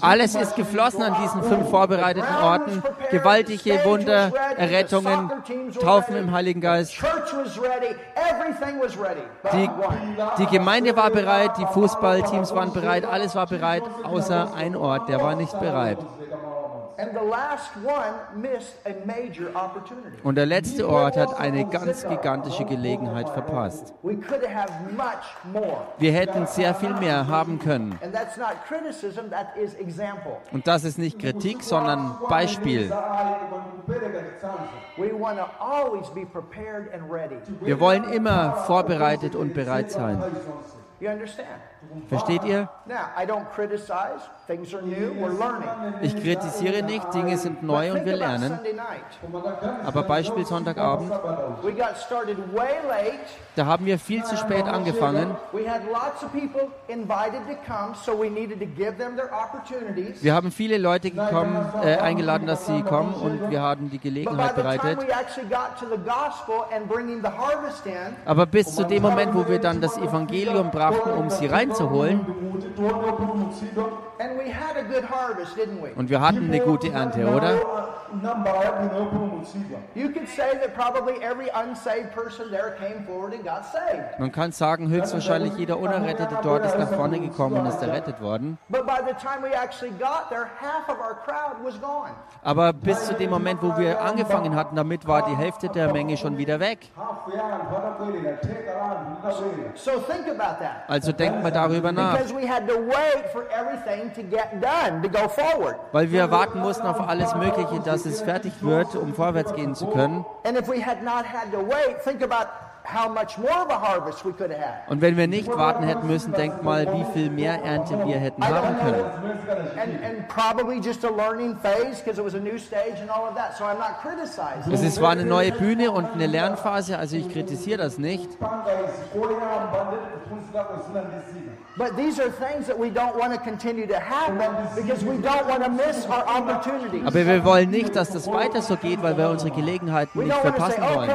alles ist geflossen an diesen fünf vorbereiteten Orten. Gewaltige Wunder, Errettungen, Taufen im Heiligen Geist. Die, die Gemeinde war bereit, die Fußballteams waren bereit, alles war bereit, außer ein Ort, der war nicht bereit. And the last one missed a major opportunity. Und der letzte Ort hat eine ganz gigantische Gelegenheit verpasst. We could have much more. Wir hätten sehr viel mehr haben können. Und das ist nicht Kritik, sondern Beispiel. Wir wollen immer vorbereitet und bereit sein. You understand? Versteht ihr? Ich kritisiere nicht, Dinge sind neu und wir lernen. Aber Beispiel Sonntagabend, da haben wir viel zu spät angefangen. Wir haben viele Leute gekommen, äh, eingeladen, dass sie kommen und wir haben die Gelegenheit bereitet. Aber bis zu dem Moment, wo wir dann das Evangelium brachten, um sie reinzuholen, kuti tione opulumutsidwa and we had a good harvest, didn't we? und wir hatten eine gute Ernte, oder? nambala yabwino yopulumutsidwa You could say that probably every unsaved person there came forward and got saved. Man kann sagen, höchstwahrscheinlich jeder Unerrettete dort ist nach vorne gekommen und ist errettet worden. But by the time we actually got there, half of our crowd was gone. Aber bis zu dem Moment, wo wir angefangen hatten damit, war die Hälfte der Menge schon wieder weg. Also denkt mal darüber nach. Because we had to wait for everything to get done to go forward. Weil wir warten mussten auf alles Mögliche, dass es fertig wird, um vorwärts gehen zu können. And if we had not had to wait, think about Und wenn wir nicht warten hätten müssen, denkt mal, wie viel mehr Ernte wir hätten haben können. And, and probably just a learning phase because it was a new stage and all of that. So I'm not criticizing. Es zwar eine neue Bühne und eine Lernphase, also ich kritisiere das nicht. panga izi koyamba ndekuphunzirako zina ndi zina But these are things that we don't want to continue to happen because we don't want to miss our opportunities. Aber wir wollen nicht, dass das weiter so geht, weil wir unsere Gelegenheiten nicht verpassen wollen.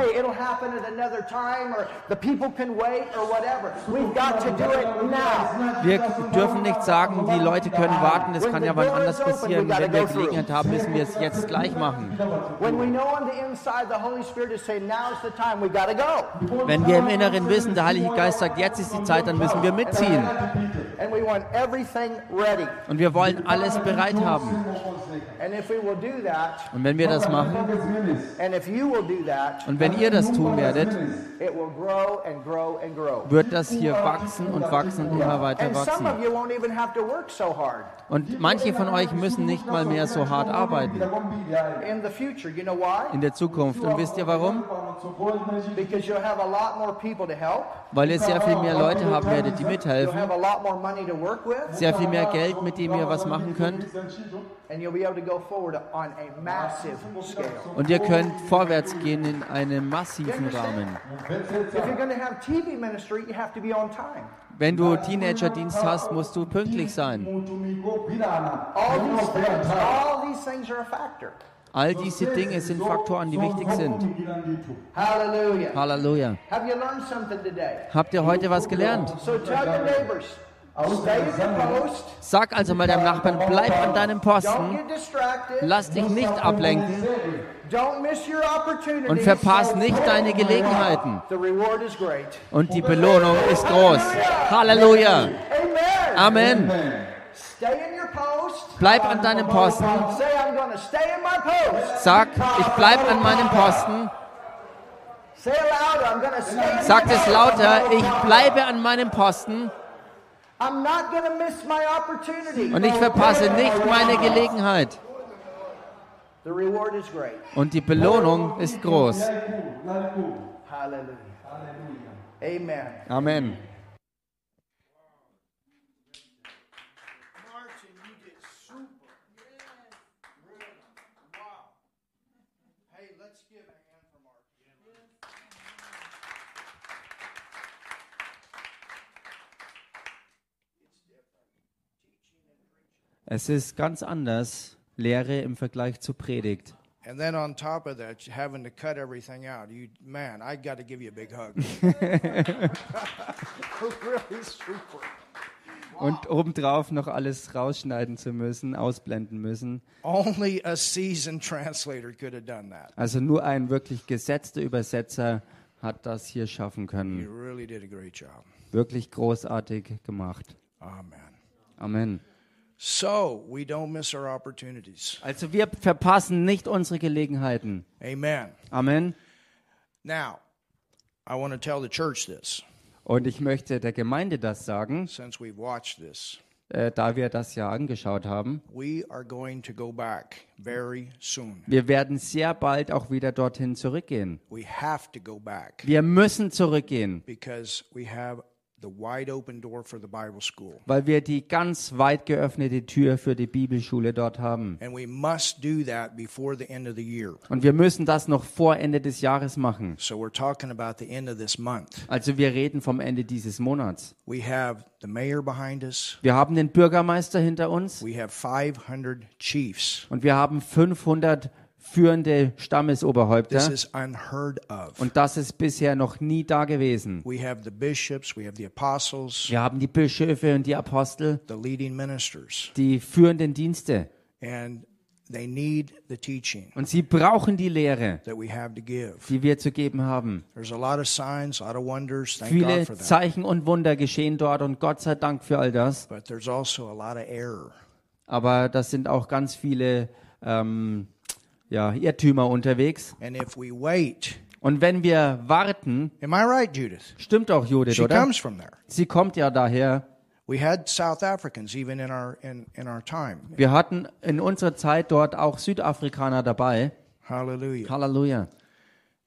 Time or the people can wait or whatever. We've got to do it now. Wir dürfen nicht sagen, die Leute können warten, das kann ja wann anders passieren. Wenn wir Gelegenheit haben, müssen wir es jetzt gleich machen. When we know on the inside the Holy Spirit is saying, now's the time, we got to go. Wenn wir im Inneren wissen, der Heilige Geist sagt, jetzt ist die Zeit, dann müssen wir mitziehen. And we want everything ready. Und wir wollen alles bereit haben. And if we will do that, Und wenn wir das machen and if you will do that, und wenn ihr das tun werdet, it will grow and grow and grow. wird das hier wachsen und wachsen und immer weiter wachsen. Und manche von euch müssen nicht mal mehr so hart arbeiten in the future. You know why? in der Zukunft. Und wisst ihr warum? Because you'll have a lot more people to help. Weil ihr sehr viel mehr Leute haben werdet, die mithelfen. have a lot more money to work with. Sehr viel mehr Geld, mit dem ihr was machen könnt. And you'll be able to go forward on a massive scale. Und ihr könnt vorwärts gehen in einem massiven Rahmen. Wenn du Teenager-Dienst hast, musst du pünktlich sein. All diese Dinge sind Faktoren, die wichtig sind. Halleluja. Habt ihr heute was gelernt? Sag also mal deinem Nachbarn, bleib an deinem Posten, lass dich nicht ablenken Don't miss your opportunity. und verpass nicht deine Gelegenheiten. Und die Belohnung ist groß. Halleluja. Amen. Amen. Stay in your post. Bleib an deinem Posten. Say, I'm going to stay in my post. Sag, ich bleib an meinem Posten. Say it louder. I'm going to stay in Sagt my es post. lauter, ich bleibe an meinem Posten I'm not going to miss my opportunity. und ich verpasse nicht meine Gelegenheit. Und die Belohnung ist groß. Amen. Es ist ganz anders, Lehre im Vergleich zu Predigt. And then on top of that, having to cut everything out. You, man, I got to give you a big hug. (laughs) (laughs) really super. Und obendrauf noch alles rausschneiden zu müssen, ausblenden müssen. Only a seasoned translator could have done that. Also nur ein wirklich gesetzter Übersetzer hat das hier schaffen You können. really did a great job. Wirklich großartig gemacht. Amen. Amen. So we don't miss our opportunities. Also wir verpassen nicht unsere Gelegenheiten. Amen. Amen. Now, I want to tell the church this Und ich möchte der Gemeinde das sagen, since we've watched this. äh, da wir das ja angeschaut haben. We are going to go back very soon. Wir werden sehr bald auch wieder dorthin zurückgehen. We have to go back Wir müssen zurückgehen, because we have the wide open door for the Bible school. weil wir die ganz weit geöffnete Tür für die Bibelschule dort haben. And we must do that before the end of the year. Und wir müssen das noch vor Ende des Jahres machen. So we're talking about the end of this month. Also wir reden vom Ende dieses Monats. We have the mayor behind us. Wir haben den Bürgermeister hinter uns We have 500 chiefs. und wir haben 500 führende This Stammesoberhäupter. is unheard of. Und das ist bisher noch nie da gewesen. We have the bishops, we have the apostles, Wir haben die Bischöfe und die Apostel, the leading ministers, die führenden Dienste. and they need the teaching Und sie brauchen die Lehre, that we have to give. die wir zu geben haben. Viele. Zeichen und Wunder geschehen dort und Gott sei Dank für all das. But there's also a lot of error. Aber das sind auch ganz viele ähm, ja, Irrtümer unterwegs. And if we wait, Und wenn wir warten, am I right, Judith? stimmt auch Judith, She oder? comes from there. Sie kommt ja daher. We had South Africans even in our in, in our time. Wir hatten in unserer Zeit dort auch Südafrikaner dabei. Hallelujah. Halleluja.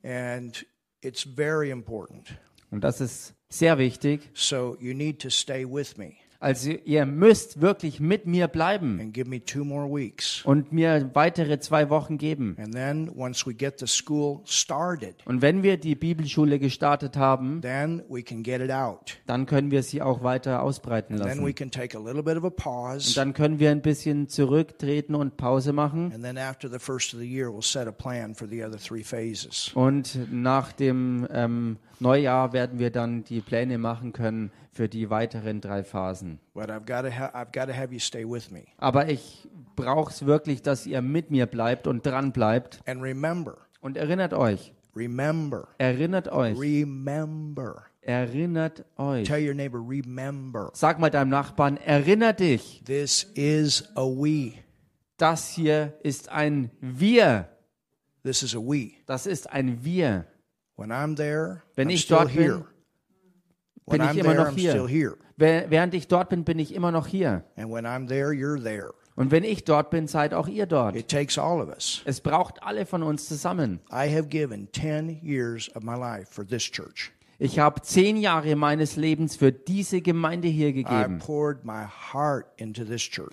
And it's very important. Und das ist sehr wichtig. So you need to stay with me Also ihr müsst wirklich mit mir bleiben and give me two more weeks. und mir weitere zwei Wochen geben. And then once we get the school started, Und wenn wir die Bibelschule gestartet haben, then we can get it out. dann können wir sie auch weiter ausbreiten Then we lassen. can take a little bit of a Und dann können wir ein bisschen zurücktreten und Pause machen. And then after the first of the year, we'll set a plan for the other three phases. Und nach dem ähm, Neujahr werden wir dann die Pläne machen können für die weiteren drei Phasen. Aber ich brauche es wirklich, dass ihr mit mir bleibt und dran bleibt. Remember, Und erinnert euch, remember, erinnert euch, remember. erinnert euch. Tell your neighbor, remember. Sag mal deinem Nachbarn, erinnere dich, This is a we. das hier ist ein Wir. This is a we. Das ist ein Wir. When I'm there, Wenn I'm ich dort bin, here. Bin ich I'm immer noch hier. Während ich dort bin, bin ich immer noch hier. And when I'm there, you're there. Und wenn ich dort bin, seid auch ihr dort. It takes all of us. Es braucht alle von uns zusammen. I have given 10 years of my life for this church. Ich habe zehn Jahre meines Lebens für diese Gemeinde hier gegeben.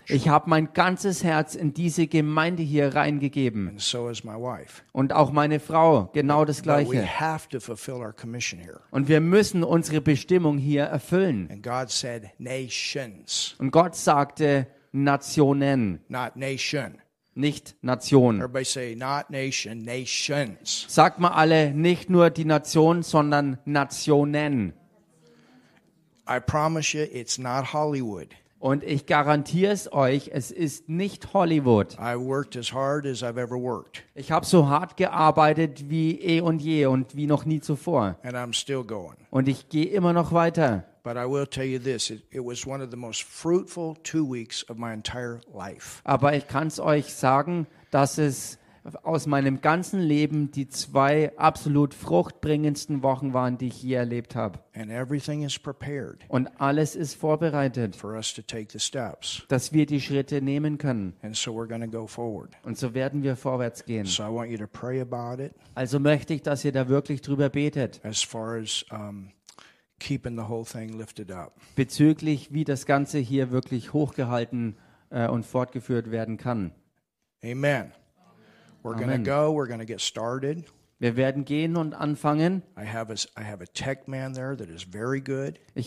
Ich habe mein ganzes Herz in diese Gemeinde hier reingegeben. And so is my wife. Und auch meine Frau, genau das Gleiche. have to fulfill our commission here. Und wir müssen unsere Bestimmung hier erfüllen. And God said nations, Und Gott sagte Nationen, not nation. Nicht Nation. Everybody say not nation, nations. Sagt mal alle, nicht nur die Nation, sondern Nationen. I promise you, it's not Hollywood. Und ich garantiere es euch, es ist nicht Hollywood. I worked as hard as I've ever worked, Ich habe so hart gearbeitet wie eh und je und wie noch nie zuvor. and I'm still going. Und ich gehe immer noch weiter. But I will tell you this it, it was one of the most fruitful two weeks of my entire life. Aber ich kann es euch sagen, dass es aus meinem ganzen Leben die zwei absolut fruchtbringendsten Wochen waren, die ich je erlebt habe. And everything is prepared Und alles ist vorbereitet, for us to take the steps. dass wir die Schritte nehmen können. And so we're going to go forward. Und so werden wir vorwärts gehen. So I want you to pray about it Also möchte ich, dass ihr da wirklich drüber betet, as far as um, keeping the whole thing lifted up. bezüglich wie das Ganze hier wirklich hochgehalten äh, und fortgeführt werden kann. Amen. We're going to Amen. go. We're going to get started. Wir werden gehen und anfangen. Ich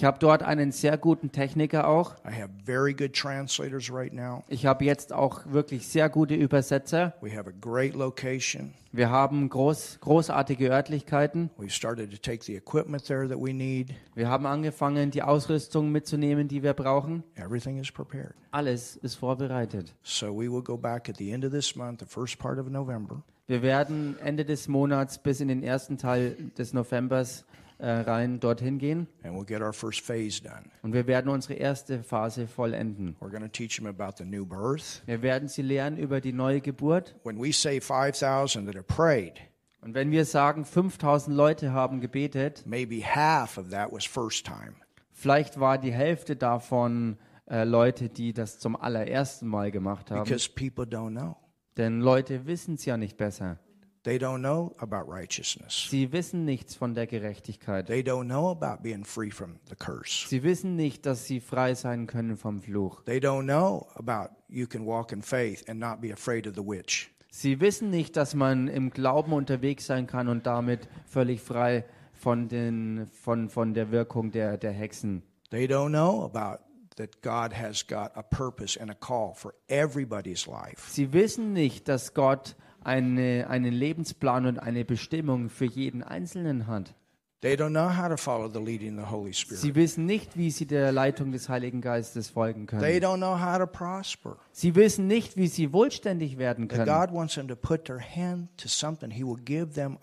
habe dort einen sehr guten Techniker auch. I have very good translators right now. Ich habe jetzt auch wirklich sehr gute Übersetzer. We have a great location. Wir haben groß, großartige Örtlichkeiten. We've started to take the equipment there that we need. Wir haben angefangen, die Ausrüstung mitzunehmen, die wir brauchen. Everything is prepared. Alles ist vorbereitet. So we will go back at the end of this month, the first part of November. Wir werden Ende des Monats bis in den ersten Teil des Novembers äh, rein dorthin gehen. And we'll get our first phase done. Und wir werden unsere erste Phase vollenden. We're going to teach them about the new birth. Wir werden sie lehren über die neue Geburt. When we say 5,000 that have prayed, Und wenn wir sagen, 5000 Leute haben gebetet, maybe half of that was first time. vielleicht war die Hälfte davon äh, Leute, die das zum allerersten Mal gemacht haben. Because people don't know. Denn Leute wissen es ja nicht besser. They don't know about righteousness. Sie wissen nichts von der Gerechtigkeit. They don't know about being free from the curse. Sie wissen nicht, dass sie frei sein können vom Fluch. They don't know about you can walk in faith and not be afraid of the witch. Sie wissen nicht, dass man im Glauben unterwegs sein kann und damit völlig frei von, den, von, von der Wirkung der, der Hexen. They don't know about that God has got a purpose and a call for everybody's life. Sie wissen nicht, dass Gott eine, einen Lebensplan und eine Bestimmung für jeden Einzelnen hat. They don't know how to follow the leading of the Holy Spirit. Sie wissen nicht, wie sie der Leitung des Heiligen Geistes folgen They können. don't know how to prosper. Sie wissen nicht, wie sie wohlständig werden können. God wants them to put their hand to something. He will give them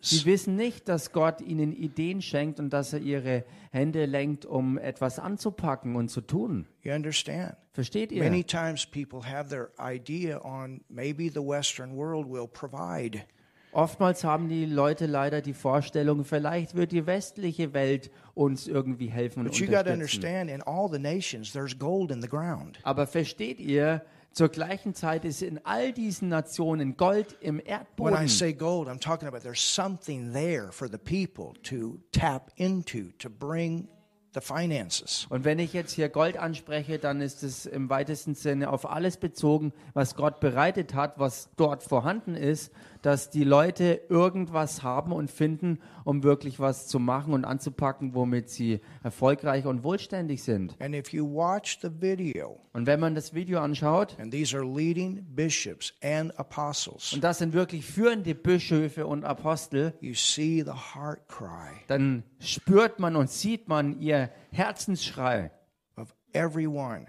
Sie wissen nicht, dass Gott ihnen Ideen schenkt und dass er ihre Hände lenkt, um etwas anzupacken und zu tun. You understand? Versteht ihr? Many times people have their idea on maybe the Western world will provide. Oftmals haben die Leute leider die Vorstellung, vielleicht wird die westliche Welt uns irgendwie helfen und But you got to unterstützen. understand, in all the nations, there's gold in the ground. Aber versteht ihr, zur gleichen Zeit ist in all diesen Nationen Gold im When I Erdboden. say gold, I'm talking about there's something there for the people to tap into to bring the finances. Und wenn ich jetzt hier Gold anspreche, dann ist es im weitesten Sinne auf alles bezogen, was Gott bereitet hat, was dort vorhanden ist, dass die Leute irgendwas haben und finden, um wirklich was zu machen und anzupacken, womit sie erfolgreich und wohlständig sind. And if you watch the video, Und wenn man das Video anschaut, and these are leading bishops and apostles, und das sind wirklich führende Bischöfe und Apostel, you see the heart cry dann spürt man und sieht man ihr Herzensschrei of everyone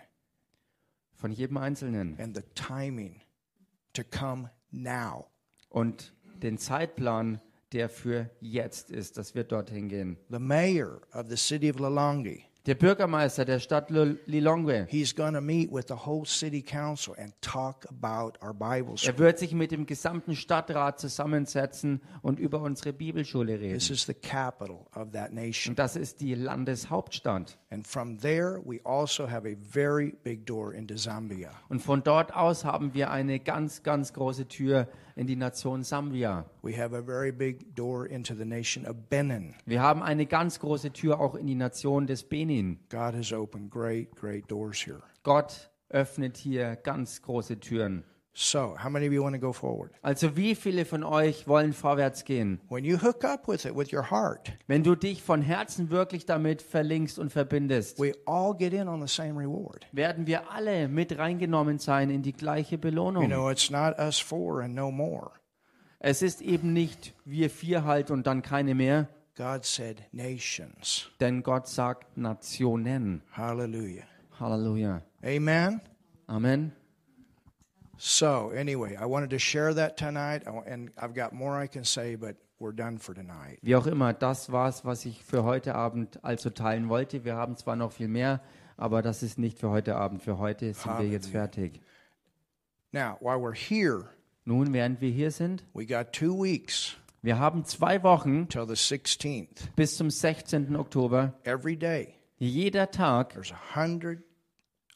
von jedem Einzelnen and the timing to come now. Und den Zeitplan, der für jetzt ist, dass wir dorthin gehen. The mayor of the city of Lalongi, Der Bürgermeister der Stadt Lil- Lilongwe, he's going to meet with the whole city council and talk about our Bible school. er wird sich mit dem gesamten Stadtrat zusammensetzen und über unsere Bibelschule reden. This is the capital of that nation. Und das ist die Landeshauptstadt. And from there, we also have a very big door into Zambia. Und von dort aus haben wir eine ganz, ganz große Tür in die Nation Sambia. We have a very big door into the nation of Benin. Wir haben eine ganz große Tür auch in die Nation des Benin. God has opened great, great doors here. Gott öffnet hier ganz große Türen. So, how many of you want to go forward? Also wie viele von euch wollen vorwärts gehen? When you hook up with it with your heart, Wenn du dich von Herzen wirklich damit verlinkst und verbindest, we all get in on the same reward. werden wir alle mit reingenommen sein in die gleiche You Belohnung. know, it's not us four and no more. Es ist eben nicht wir vier halt und dann keine mehr, God said nations. denn Gott sagt Nationen. Hallelujah. Halleluja. Amen. Amen. So, anyway, I wanted to share that tonight, and I've got more I can say, but we're done for tonight. Wie auch immer, das war's, was ich für heute Abend also teilen wollte. Wir haben zwar noch viel mehr, aber das ist nicht für heute Abend. Für heute sind wir jetzt fertig. Now, while we're here, Nun, während wir hier sind, we got two weeks wir haben zwei Wochen till the 16th. bis zum 16. Oktober. Every day, Jeder Tag there's a hundred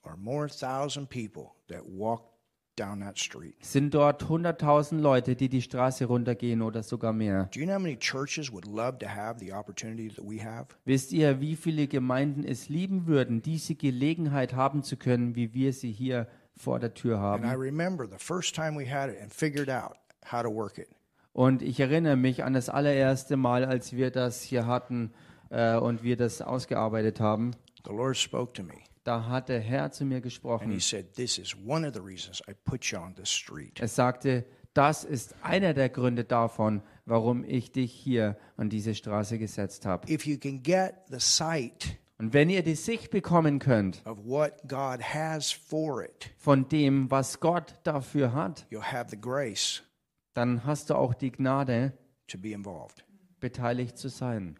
or more thousand people that walk down that street. sind dort 100.000 Leute, die die Straße runtergehen oder sogar mehr. Do you know how many churches would love to have the opportunity that we have? Wisst ihr, wie viele Gemeinden es lieben würden, diese Gelegenheit haben zu können, wie wir sie hier vor der Tür And I haben? remember the first time we had it and figured out how to work it. Und ich erinnere mich an das allererste Mal, als wir das hier hatten äh, und wir das ausgearbeitet haben. The Lord spoke to me. Da hat der Herr zu mir And gesprochen. he said, This is one of the reasons I put you on this street. Er sagte, das ist einer der Gründe davon, warum ich dich hier an diese Straße gesetzt habe. If you can get the sight Und wenn ihr die Sicht bekommen könnt of what God has for it, von dem, was Gott dafür hat, you'll have the grace dann hast du auch die Gnade, to be involved. beteiligt zu sein.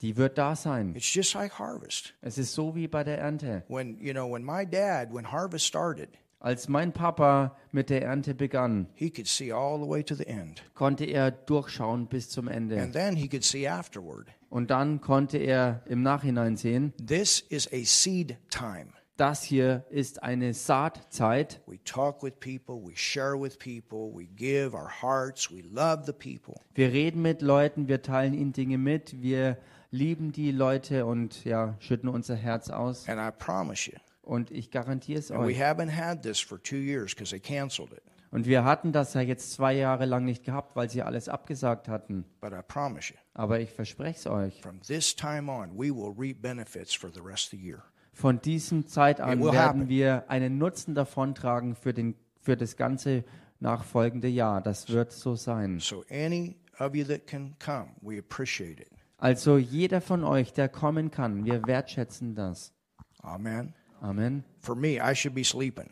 Die wird da sein. It's just like harvest. Es ist so wie bei der Ernte. When, you know, when my dad, when harvest started, Als mein Papa mit der Ernte begann, he could see all the way to the end. konnte er durchschauen bis zum And Ende. then he could see afterward. Und dann konnte er im Nachhinein sehen, This is a seed time. das hier ist eine Saatzeit. We talk with people, we share with people, we give our hearts, we love the people. Wir reden mit Leuten, wir teilen ihnen Dinge mit, wir lieben die Leute und ja, schütten unser Herz aus. And I promise you, Und ich garantiere es and we euch. haven't had this for two years because they canceled it. Und wir hatten das ja jetzt zwei Jahre lang nicht gehabt, weil sie alles abgesagt hatten. But I promise you, Aber ich verspreche es euch. from this time on, we will reap benefits for the rest of the year. Von diesem Zeit an werden happen. wir einen Nutzen davontragen für, den, für das ganze nachfolgende Jahr. Das wird so sein. So, any of you that can come, we appreciate it. Also jeder von euch, der kommen kann, wir wertschätzen das. Amen. Amen. For me, I should be sleeping.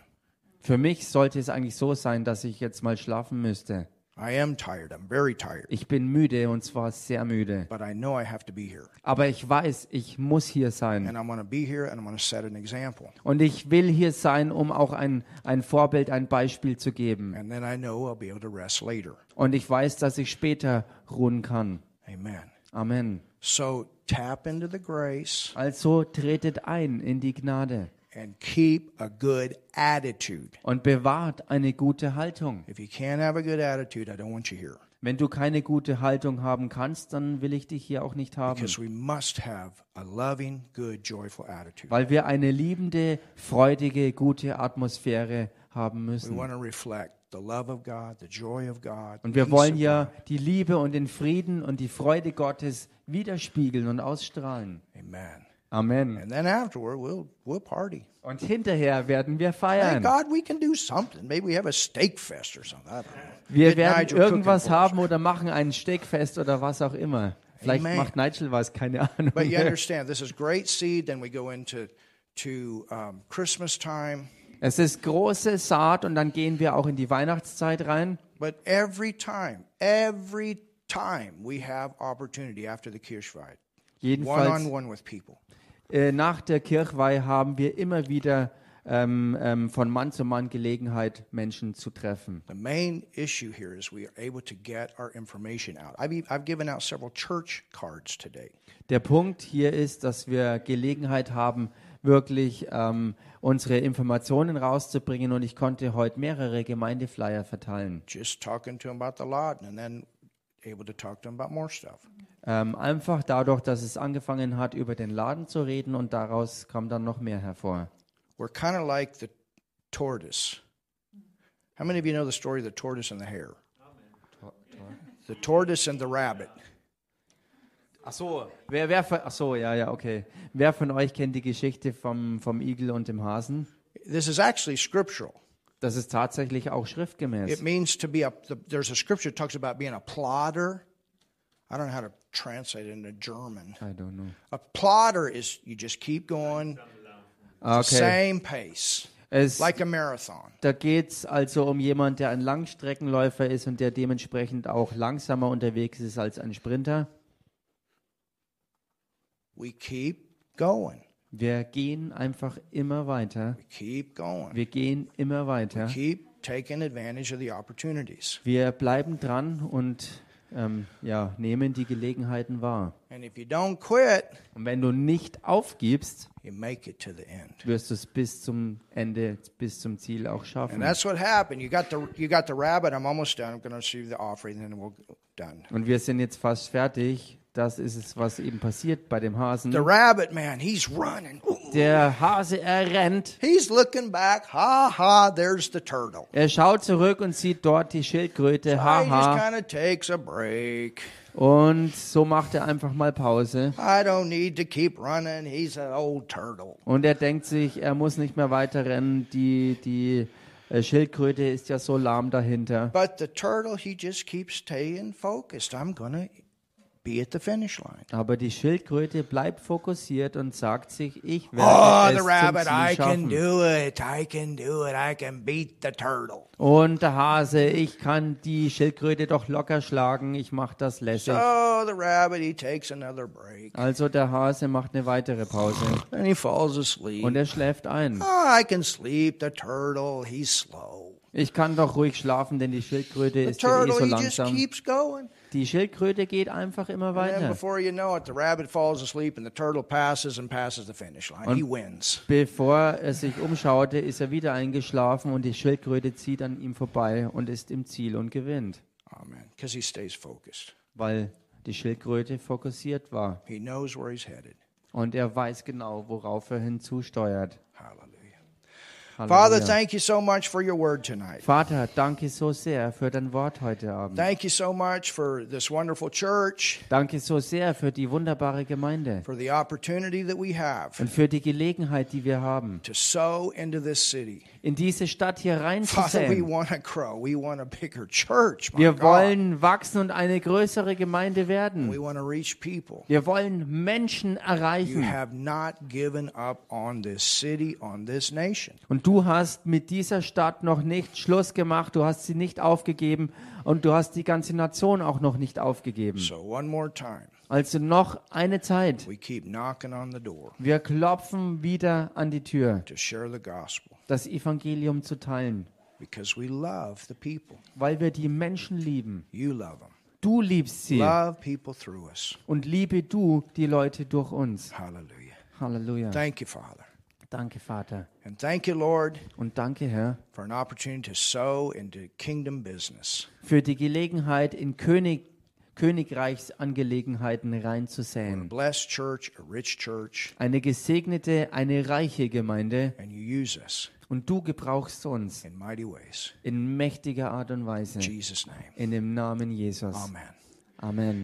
Für mich sollte es eigentlich so sein, dass ich jetzt mal schlafen müsste. I am tired. I'm very tired. Ich bin müde und zwar sehr müde. But I know I have to be here. Aber ich weiß, ich muss hier sein. And I'm going to be here and I'm going to set an example. Und ich will hier sein, um auch ein, ein Vorbild, ein Beispiel zu geben. And then I know I'll be able to rest later. Und ich weiß, dass ich später ruhen kann. Amen. Amen. So tap into the grace Also tretet ein in die Gnade and keep a good attitude. und bewahrt eine gute Haltung. If you can't have a good attitude, I don't want you here. Wenn du keine gute Haltung haben kannst, dann will ich dich hier auch nicht haben. Because we must have a loving, good, joyful attitude. Weil wir eine liebende, freudige, gute Atmosphäre haben We müssen. Want to reflect the love of God, the joy of God. Und wir wollen ja die Liebe und den Frieden und die Freude Gottes widerspiegeln und ausstrahlen. Amen. Amen. And then afterward, we'll we'll party. Und hinterher werden wir Thank feiern. God we can do something. Maybe we have a steak fest or something. I don't know. Wir werden irgendwas haben oder machen ein Steakfest oder was auch immer. Vielleicht Amen. macht Nigel was, keine Ahnung. But you understand, this is great seed. Then we go into to um, Christmas time. Es ist große Saat und dann gehen wir auch in die Weihnachtszeit rein. But every time, every time we have opportunity after the Kirchweih, one Jedenfalls on one with people. äh, nach der Kirchweih haben wir immer wieder ähm, ähm, von Mann zu Mann Gelegenheit, Menschen zu treffen. The main issue here is we are able to get our information out. I've, e- I've given out several church cards today. Der Punkt hier ist, dass wir Gelegenheit haben, wirklich ähm, unsere Informationen rauszubringen und ich konnte heute mehrere Gemeindeflyer verteilen. just talking to them about the lot and then able to talk to them about more stuff. Ähm, einfach dadurch, dass es angefangen hat, über den Laden zu reden und daraus kam dann noch mehr hervor. We're kind of like the tortoise. How many of you know the story of the tortoise and the hare? The tortoise and the rabbit. Ach so, wer, wer von, ach so, ja, ja, okay. Wer von euch kennt die Geschichte vom, vom Igel und dem Hasen? This is actually scriptural. Das ist tatsächlich auch It schriftgemäß. means to be a, the, there's a scripture that talks about being a plodder. I don't know how to translate it into German. I don't know. A plodder is you just keep going, Okay. same pace, Es, like a marathon. da geht es also um jemand, der ein Langstreckenläufer ist und der dementsprechend auch langsamer unterwegs ist als ein Sprinter. We keep going. Wir gehen einfach immer weiter. We keep going. Wir gehen immer weiter. Keep taking advantage of the opportunities. Wir bleiben dran und ähm, ja, nehmen die Gelegenheiten wahr. And if you don't quit, Und wenn du nicht aufgibst, you make it to the end. wirst du es bis zum Ende, bis zum Ziel auch And schaffen. that's what happened. You got the you got the rabbit. I'm almost done. I'm going to receive the offering, and then we'll done. Und wir sind jetzt fast fertig. Das ist es, was eben passiert bei dem Hasen. The rabbit man, he's running. Der Hase, er rennt. He's looking back. Ha ha, there's the turtle. Er schaut zurück und sieht dort die Schildkröte. So he just Haha. kind of takes a break. Und so macht er einfach mal Pause. I don't need to keep running. He's an old turtle. Und er denkt sich, er muss nicht mehr weiter rennen. Die, die äh, Schildkröte ist ja so lahm dahinter. But the turtle, he just keeps staying focused. I'm to be at the finish line. Aber die Schildkröte bleibt fokussiert und sagt sich, ich Oh, werde the es zum rabbit, I Ziel can schaffen. do it. I can do it. I can beat the turtle. Und der Hase, ich kann die Schildkröte doch locker schlagen. Ich mache das lässig. So the rabbit, he takes another break. Also der Hase macht eine weitere Pause And he falls asleep. und er schläft ein. Oh, I can sleep. The turtle, he's slow. Ich kann doch ruhig schlafen, denn die Schildkröte The ist ja eh turtle, so he just langsam. keeps going. Die Schildkröte geht einfach immer weiter. before you know it, the rabbit falls asleep and the turtle passes and passes the finish line. Und- he wins. Bevor er sich umschaute, ist er wieder eingeschlafen und die Schildkröte zieht an ihm vorbei und ist im Ziel und gewinnt, Amen. Because he stays focused. weil die Schildkröte fokussiert war He knows where he's headed. und er weiß genau, worauf er hinzusteuert. Father, thank you so much for your word tonight. Vater, danke so sehr für dein Wort heute Abend. Thank you so much for this wonderful church, Danke so sehr für die wunderbare Gemeinde for the opportunity that we have und für die Gelegenheit, die wir haben, to sow into this city. In diese Stadt hier reinzusehen. Wir wollen wachsen und eine größere Gemeinde We werden. Wir wollen Menschen erreichen. Und du hast mit dieser Stadt noch nicht Schluss gemacht, du hast sie nicht aufgegeben und du hast die ganze Nation auch noch nicht aufgegeben. So, one more time, Also noch eine Zeit. Wir klopfen wieder an die Tür, das Evangelium zu teilen, weil wir die Menschen lieben. Du liebst sie und liebe du die Leute durch uns. Hallelujah. Halleluja. Thank you, Father. Danke, Vater. And thank you, Lord, Und danke, Herr, for an opportunity to sow into kingdom business. für die Gelegenheit, in König, Königreichsangelegenheiten reinzusäen. Eine gesegnete, eine reiche Gemeinde. Und du gebrauchst uns in mächtiger Art und Weise. In Jesus' name. In dem Namen Jesus. Amen. Amen.